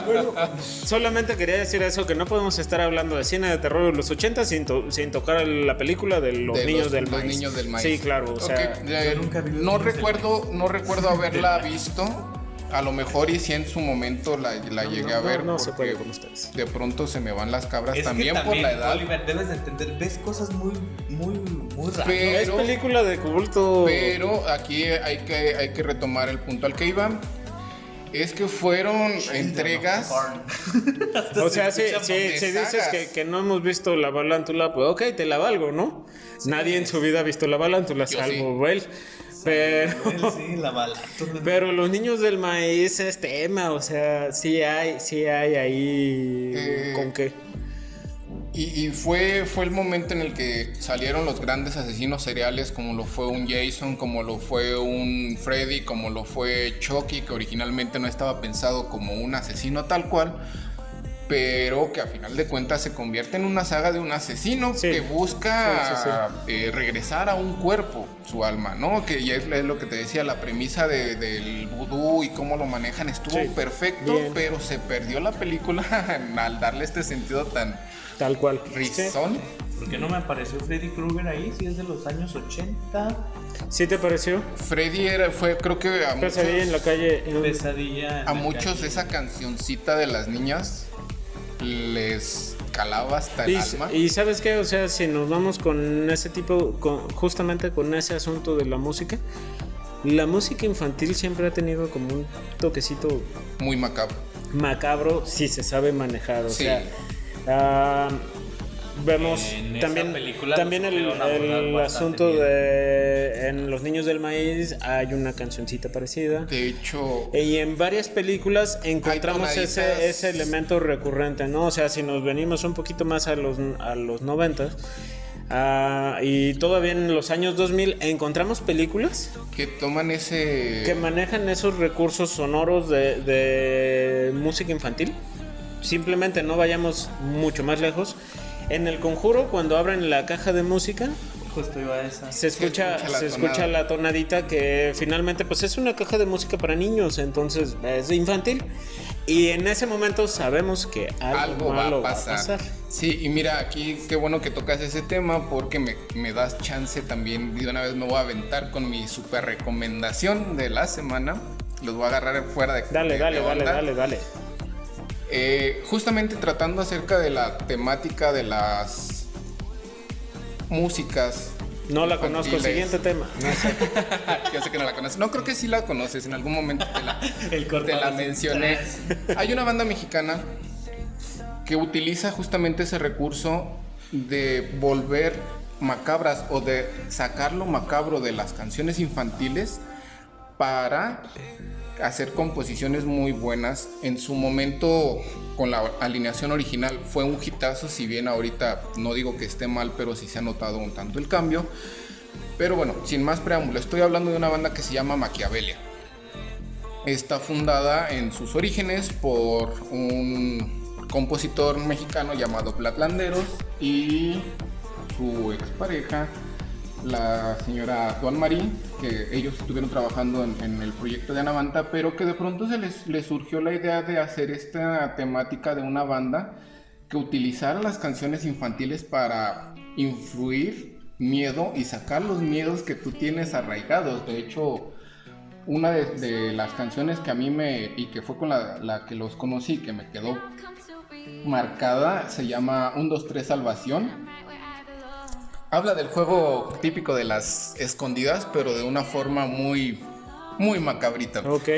Speaker 1: solamente quería decir eso, que no podemos estar hablando de cine de terror de los 80 sin, to- sin tocar la película de los,
Speaker 2: de
Speaker 1: niños,
Speaker 2: los-
Speaker 1: del
Speaker 2: los
Speaker 1: maíz.
Speaker 2: niños del maíz.
Speaker 1: Sí, claro, o
Speaker 2: eh,
Speaker 3: yo nunca vi los
Speaker 2: no recuerdo, no recuerdo haberla visto. A lo mejor y si en su momento la, la llegué a ver.
Speaker 1: no se
Speaker 2: porque
Speaker 1: puede con ustedes.
Speaker 2: De pronto se me van las cabras
Speaker 3: Es que
Speaker 2: también, por la edad.
Speaker 3: Oliver, debes de entender, ves cosas muy, muy, muy raras.
Speaker 2: Pero-
Speaker 1: Es película de culto.
Speaker 2: Pero aquí hay que, hay que retomar el punto al que iba. Es que fueron entregas. [LAUGHS]
Speaker 1: O sea, si, dices que, que no hemos visto la balántula, pues ok, te la valgo, ¿no? Nadie en su vida ha visto la balántula,
Speaker 2: Yo
Speaker 1: salvo él. Pero,
Speaker 3: Sí, [LAUGHS] la bala.
Speaker 1: pero los niños del maíz es tema, o sea, sí hay, sí hay ahí
Speaker 2: Eh,
Speaker 1: con qué.
Speaker 2: Y, y fue, fue el momento en el que salieron los grandes asesinos seriales, como lo fue un Jason, como lo fue un Freddy, como lo fue Chucky, que originalmente no estaba pensado como un asesino tal cual, pero que a final de cuentas se convierte en una saga de un asesino
Speaker 1: Sí.
Speaker 2: que busca
Speaker 1: Sí,
Speaker 2: eh, regresar a un cuerpo, su alma, ¿no? Que ya es, es lo que te decía, la premisa de- del vudú y cómo lo manejan estuvo
Speaker 1: Sí,
Speaker 2: perfecto,
Speaker 1: bien.
Speaker 2: pero se perdió la película [LAUGHS] al darle este sentido tan
Speaker 1: Tal cual. Sí.
Speaker 2: rizón.
Speaker 3: ¿Por qué no me apareció Freddy Krueger ahí? Si es de los años 80.
Speaker 1: ¿Sí te pareció?
Speaker 2: Freddy era, fue, creo que a muchos,
Speaker 1: Pesadilla en la calle. en-
Speaker 3: Pesadilla. en
Speaker 2: a muchos
Speaker 3: calle.
Speaker 2: esa cancioncita de las niñas les calaba hasta el
Speaker 1: Y,
Speaker 2: alma.
Speaker 1: y sabes qué, o sea, si nos vamos con ese tipo, con- justamente con ese asunto de la música, la música infantil siempre ha tenido como un toquecito
Speaker 2: Muy macabro.
Speaker 1: macabro si se sabe manejar, o
Speaker 2: Sí.
Speaker 1: sea, ah, vemos
Speaker 3: En
Speaker 1: también,
Speaker 3: película
Speaker 1: también el, el asunto
Speaker 3: bien.
Speaker 1: de en Los Niños del Maíz hay una cancioncita parecida.
Speaker 2: De hecho,
Speaker 1: Y en varias películas encontramos ese, ese elemento recurrente, ¿no? O sea, si nos venimos un poquito más a los, a los 90 ah, y todavía en los años 2000 encontramos películas
Speaker 2: que toman ese...
Speaker 1: que manejan esos recursos sonoros de, de música infantil. Simplemente no vayamos mucho más lejos. En el conjuro, cuando abren la caja de música,
Speaker 3: Justo iba a esa.
Speaker 1: se escucha,
Speaker 2: escucha la
Speaker 1: se escucha la tonadita que finalmente pues es una caja de música para niños, entonces es infantil. Y en ese momento sabemos que algo,
Speaker 2: algo va
Speaker 1: malo
Speaker 2: a pasar. Sí, y mira, aquí qué bueno que tocas ese tema porque me, me das chance también. De una vez me voy a aventar con mi super recomendación de la semana. Los voy a agarrar fuera de
Speaker 1: Dale,
Speaker 2: de-
Speaker 1: dale,
Speaker 2: de
Speaker 1: dale, dale, dale.
Speaker 2: Eh, justamente tratando acerca de la temática de las músicas.
Speaker 1: No la conozco,
Speaker 2: infantiles.
Speaker 1: siguiente tema. No sé. [LAUGHS]
Speaker 2: Yo sé que no la conoces. No, creo que sí la conoces. En algún momento te la, [LAUGHS]
Speaker 3: El
Speaker 2: te la mencioné. [LAUGHS] Hay una banda mexicana que utiliza justamente ese recurso de volver macabras o de sacar lo macabro de las canciones infantiles para hacer composiciones muy buenas. En su momento, con la alineación original, fue un hitazo, si bien ahorita no digo que esté mal, pero sí se ha notado un tanto el cambio. Pero bueno, sin más preámbulo, estoy hablando de una banda que se llama Maquiavelia. Está fundada en sus orígenes por un compositor mexicano llamado Platlanderos y su expareja, la señora Duan Marie, que ellos estuvieron trabajando en, el proyecto de Anavanta, pero que de pronto se les, surgió la idea de hacer esta temática de una banda que utilizara las canciones infantiles para influir miedo y sacar los miedos que tú tienes arraigados. De hecho, una de, de las canciones que a mí me, y que fue con la, la que los conocí, que me quedó marcada, se llama 1, 2, 3 Salvación. Habla del juego típico de las escondidas, pero de una forma muy, muy macabrita.
Speaker 1: Ok.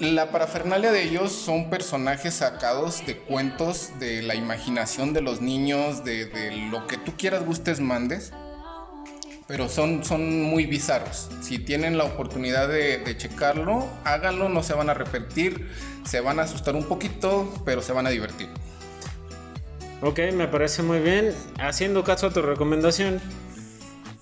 Speaker 2: La parafernalia de ellos son personajes sacados de cuentos, de la imaginación de los niños, de, de lo que tú quieras, gustes, mandes. Pero son, son muy bizarros. Si tienen la oportunidad de, de checarlo, háganlo, no se van a repetir, se van a asustar un poquito, pero se van a divertir.
Speaker 1: Ok, me parece muy bien. Haciendo caso a tu recomendación,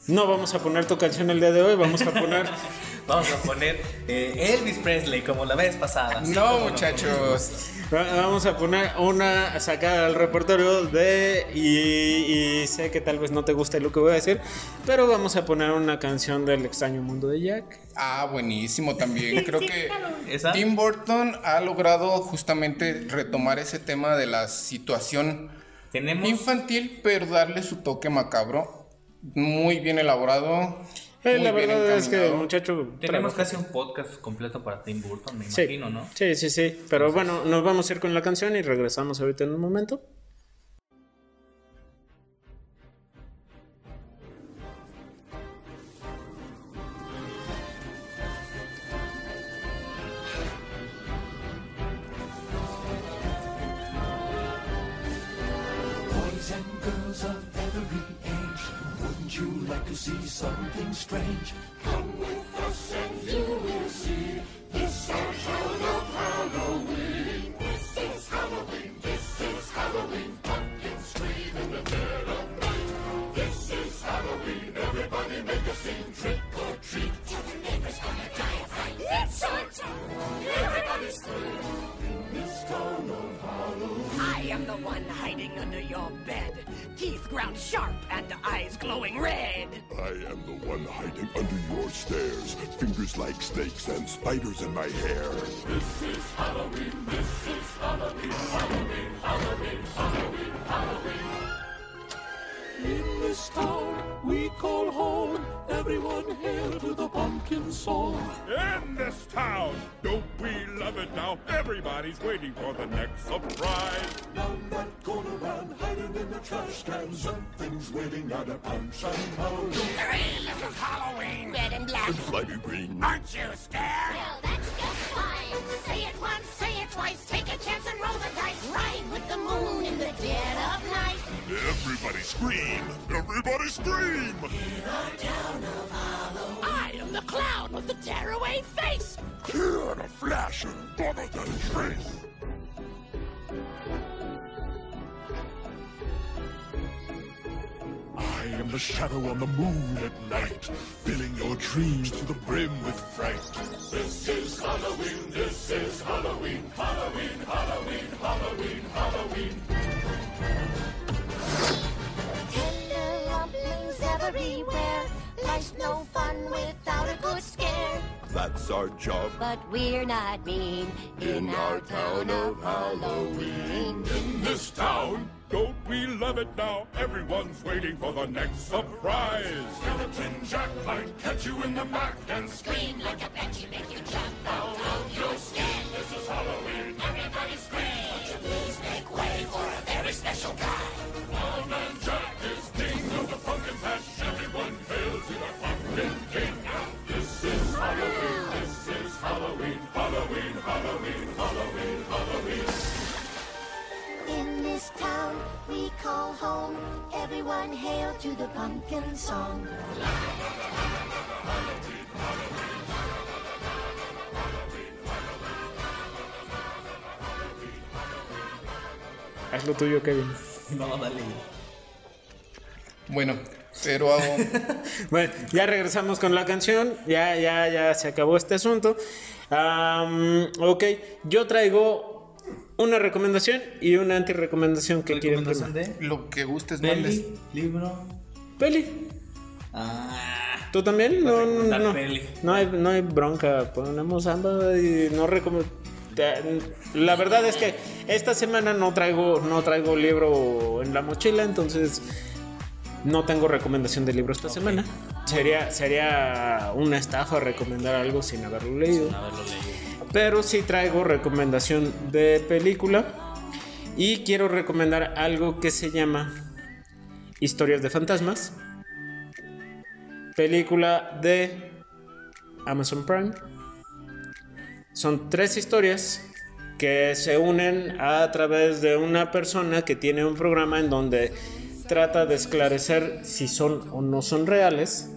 Speaker 1: no vamos a poner tu canción el día de hoy, vamos a poner... [LAUGHS]
Speaker 3: Vamos a poner eh, Elvis Presley como la vez pasada.
Speaker 2: No,
Speaker 3: ¿Cómo
Speaker 2: muchachos.
Speaker 1: Va- Vamos a poner una sacada del repertorio de. Y, y sé que tal vez no te guste lo que voy a decir, pero vamos a poner una canción del extraño mundo de Jack.
Speaker 2: Ah, buenísimo también. Creo que [LAUGHS]
Speaker 3: ¿Esa?
Speaker 2: Tim Burton ha logrado justamente retomar ese tema de la situación
Speaker 3: Tenemos
Speaker 2: infantil, pero darle su toque macabro. Muy bien elaborado.
Speaker 1: Eh,
Speaker 2: muy
Speaker 1: la
Speaker 2: bien
Speaker 1: verdad es que muchacho.
Speaker 3: Tenemos
Speaker 1: trabaja.
Speaker 3: casi un podcast completo para Tim Burton, me
Speaker 1: Sí.
Speaker 3: imagino, ¿no?
Speaker 1: Sí, sí, sí. Pero bueno, nos vamos a ir con la canción y regresamos ahorita en un momento.
Speaker 4: To see something strange? Come with us and you will see. This our town of Halloween. This is Halloween. This is Halloween. Pumpkins scream in the dead of night. This is Halloween. Everybody make a scene. Trick or treat. Tell the neighbors gonna die of fright. It's our town. Everybody scream.
Speaker 5: I am the one hiding under your bed. Teeth ground sharp and eyes glowing red.
Speaker 6: I am the one hiding under your stairs. Fingers like snakes and spiders in my hair.
Speaker 4: This is Halloween, this is Halloween, Halloween, Halloween, Halloween, Halloween. In this town we call home, everyone hail to the pumpkin song.
Speaker 6: In this town, don't we love it now? Everybody's waiting for the next surprise.
Speaker 4: Down that corner and hiding in the trash can, something's waiting at a punch and pound.
Speaker 5: Three, this is Halloween. Red and black.
Speaker 6: And slimy green.
Speaker 5: Aren't you scared?
Speaker 7: Well, that's just fine.
Speaker 5: Say it once, say it twice. Take a chance and roll the dice. Ride with the moon in the dead of night.
Speaker 6: Everybody scream! Everybody scream! In our town of Hollow.
Speaker 5: I am the clown with the tearaway face.
Speaker 6: Here in a flash and gone than trace. I am the shadow on the moon at night, filling your dreams to the brim with fright. Our job
Speaker 7: But we're not mean in our town of Halloween.
Speaker 6: in this town. Don't we love it now? Everyone's waiting for the next surprise.
Speaker 4: Skeleton Jack might catch you in the back and scream like a banshee, make you jump out of your skin. This is Halloween, everybody scream. Won't you please make way for a very special guy? Old Man Jack
Speaker 7: town we call home. Everyone hail to the pumpkin song.
Speaker 1: Haz lo tuyo, Kevin.
Speaker 3: No, dale.
Speaker 2: Bueno, pero [LAUGHS]
Speaker 1: Bueno, ya regresamos con la canción. Ya, ya, ya se acabó este asunto. Am, ok, yo traigo una recomendación y una anti-recomendación que quieren
Speaker 3: de
Speaker 2: Lo que gustes,
Speaker 3: peli, libro.
Speaker 1: Peli.
Speaker 3: Ah,
Speaker 1: ¿Tú también? No, no, no.
Speaker 3: peli.
Speaker 1: No hay, no hay bronca. Ponemos ambas y no recomiendo. La verdad es que esta semana no traigo, no traigo libro en la mochila, entonces no tengo recomendación de libro esta semana. Sería, sería una estafa recomendar algo sin haberlo leído.
Speaker 3: sin haberlo leído.
Speaker 1: Pero sí traigo recomendación de película. Y quiero recomendar algo que se llama Historias de Fantasmas. Película de Amazon Prime. Son tres historias que se unen a través de una persona que tiene un programa en donde trata de esclarecer si son o no son reales.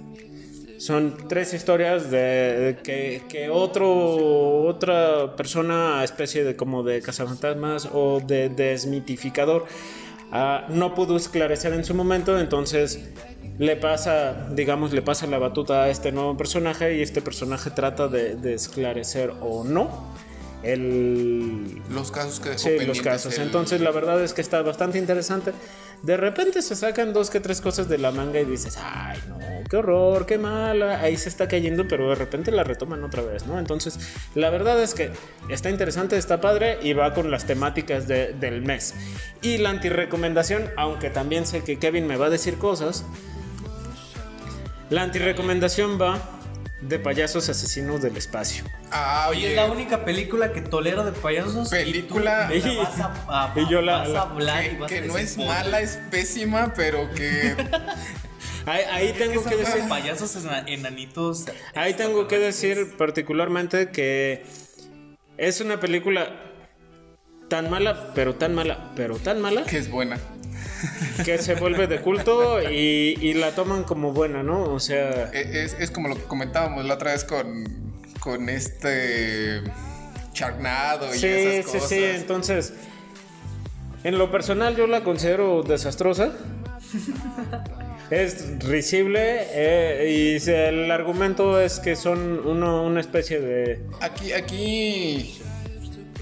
Speaker 1: Son tres historias de, que, que otro, otra persona, especie de como de cazafantasmas o de desmitificador, ah, no pudo esclarecer en su momento, entonces le pasa, digamos, le pasa la batuta a este nuevo personaje y este personaje trata de esclarecer o no el,
Speaker 2: Los casos que dejó
Speaker 1: Sí, los casos.
Speaker 2: el-
Speaker 1: Entonces, la verdad es que está bastante interesante. De repente se sacan dos que tres cosas de la manga y dices, ay, no, qué horror, qué mala. Ahí se está cayendo, pero de repente la retoman otra vez, ¿no? Entonces, la verdad es que está interesante, está padre y va con las temáticas de- del mes. Y la antirecomendación, aunque también sé que Kevin me va a decir cosas, la antirecomendación va de payasos asesinos del espacio.
Speaker 2: Ah,
Speaker 3: Oye, es la única película que tolero de payasos.
Speaker 2: Película-
Speaker 3: Y tú la vas a, a-
Speaker 1: Y yo la-
Speaker 3: vas a
Speaker 1: la-
Speaker 3: hablar y
Speaker 2: que,
Speaker 3: vas
Speaker 2: que
Speaker 3: a
Speaker 2: no es mala, es pésima, pero que [LAUGHS]
Speaker 1: Ahí, ahí tengo que decir...
Speaker 3: payasos ena- enanitos.
Speaker 1: Ahí tengo que decir particularmente que es una película tan mala, pero tan mala, pero tan mala,
Speaker 2: que es buena.
Speaker 1: Que se vuelve de culto y, y la toman como buena, ¿no? O sea,
Speaker 2: E- Es, es como lo que comentábamos la otra vez con, con este Charnado y
Speaker 1: sí,
Speaker 2: esas
Speaker 1: sí,
Speaker 2: cosas.
Speaker 1: sí, entonces, en lo personal yo la considero desastrosa. Es risible eh, y el argumento es que son uno- una especie de...
Speaker 2: Aquí, aquí,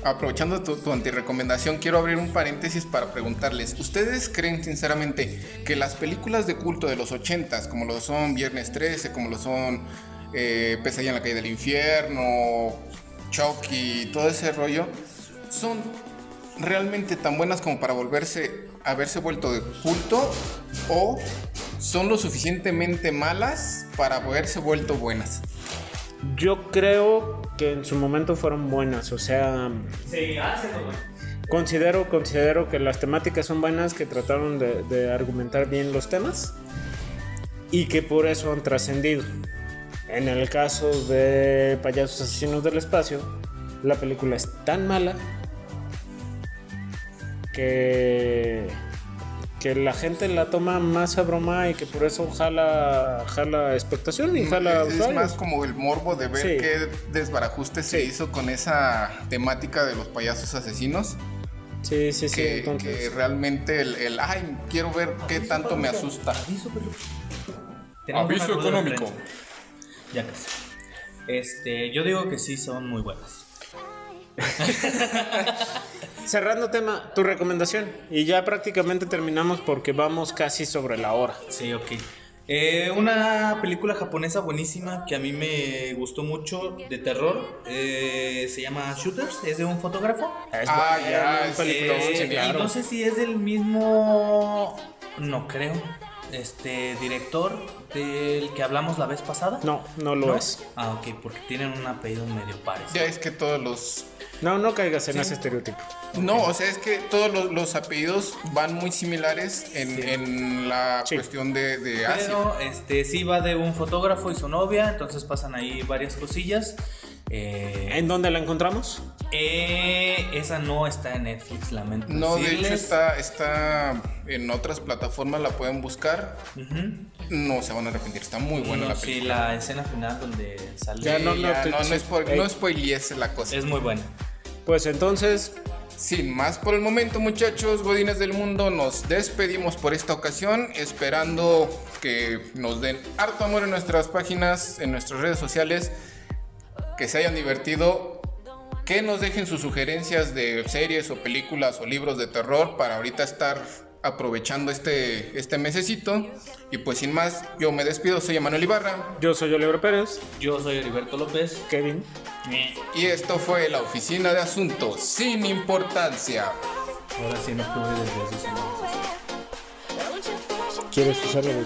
Speaker 2: aprovechando tu, tu antirecomendación, quiero abrir un paréntesis para preguntarles, ¿ustedes creen sinceramente que las películas de culto de los 80s, como lo son Viernes 13, como lo son eh, Pesadilla en la calle del infierno, Chucky, todo ese rollo, son realmente tan buenas como para volverse, haberse vuelto de culto o son lo suficientemente malas para haberse vuelto buenas?
Speaker 1: Yo creo que en su momento fueron buenas, o sea...
Speaker 3: Sí, hace
Speaker 1: Considero, considero que las temáticas son buenas, que trataron de, de argumentar bien los temas y que por eso han trascendido. En el caso de Payasos Asesinos del Espacio, la película es tan mala que, que la gente la toma más a broma y que por eso jala, jala expectación y jala
Speaker 2: Mm, es, es
Speaker 1: usuarios.
Speaker 2: más como el morbo de ver
Speaker 1: Sí.
Speaker 2: qué desbarajuste se
Speaker 1: Sí.
Speaker 2: hizo con esa temática de los payasos asesinos.
Speaker 1: Sí, sí, sí.
Speaker 2: que,
Speaker 1: entonces-
Speaker 2: que realmente el, el, ay, quiero ver qué tanto me asusta.
Speaker 3: Aviso,
Speaker 2: Aviso económico.
Speaker 3: Ya casi. Este, yo digo que sí son muy buenas. [LAUGHS] [LAUGHS]
Speaker 1: Cerrando tema, tu recomendación. Y ya prácticamente terminamos porque vamos casi sobre la hora.
Speaker 3: Sí, ok. Eh, una película japonesa buenísima que a mí me gustó mucho de terror eh, se llama Shooters, es de un fotógrafo.
Speaker 1: Es
Speaker 2: Ah, ya, es-
Speaker 1: peliculón,
Speaker 3: Eh,
Speaker 1: sí,
Speaker 3: y
Speaker 1: claro.
Speaker 3: no sé si es del mismo, no creo, este director del que hablamos la vez pasada.
Speaker 1: No, no lo
Speaker 3: ¿No?
Speaker 1: es.
Speaker 3: Ah, ok, porque tienen un apellido medio parecido.
Speaker 2: Ya es que todos los...
Speaker 1: No, no caigas en ese estereotipo.
Speaker 2: No, o sea, es que todos los, los apellidos van muy similares en, en la
Speaker 1: Sí.
Speaker 2: cuestión de, de Asia.
Speaker 3: Pero este sí va de un fotógrafo y su novia, entonces pasan ahí varias cosillas. Eh,
Speaker 1: ¿En dónde la encontramos?
Speaker 3: eh, esa no está en Netflix, lamento.
Speaker 2: No, de hecho está, está en otras plataformas, la pueden buscar. No se van a arrepentir, está muy buena
Speaker 3: No,
Speaker 2: la
Speaker 3: sí,
Speaker 2: película.
Speaker 3: la escena final donde sale
Speaker 1: Ya no,
Speaker 2: Sí,
Speaker 1: no,
Speaker 2: ya, no, no,
Speaker 1: sí.
Speaker 2: spoil- no spoilees la cosa.
Speaker 3: es muy buena.
Speaker 1: Pues entonces,
Speaker 2: Sin más por el momento, muchachos, godines del mundo, nos despedimos por esta ocasión, esperando que nos den harto amor en nuestras páginas, en nuestras redes sociales, que se hayan divertido que nos dejen sus sugerencias de series o películas o libros de terror para ahorita estar aprovechando este, este mesecito. Y pues sin más, yo me despido, soy Emanuel Ibarra
Speaker 1: Yo soy Oliver Pérez.
Speaker 3: Yo soy Heriberto López.
Speaker 1: Kevin.
Speaker 2: y esto fue la Oficina de Asuntos sin Importancia.
Speaker 3: Ahora sí en octubre desde esos
Speaker 1: ¿Quieres usar la de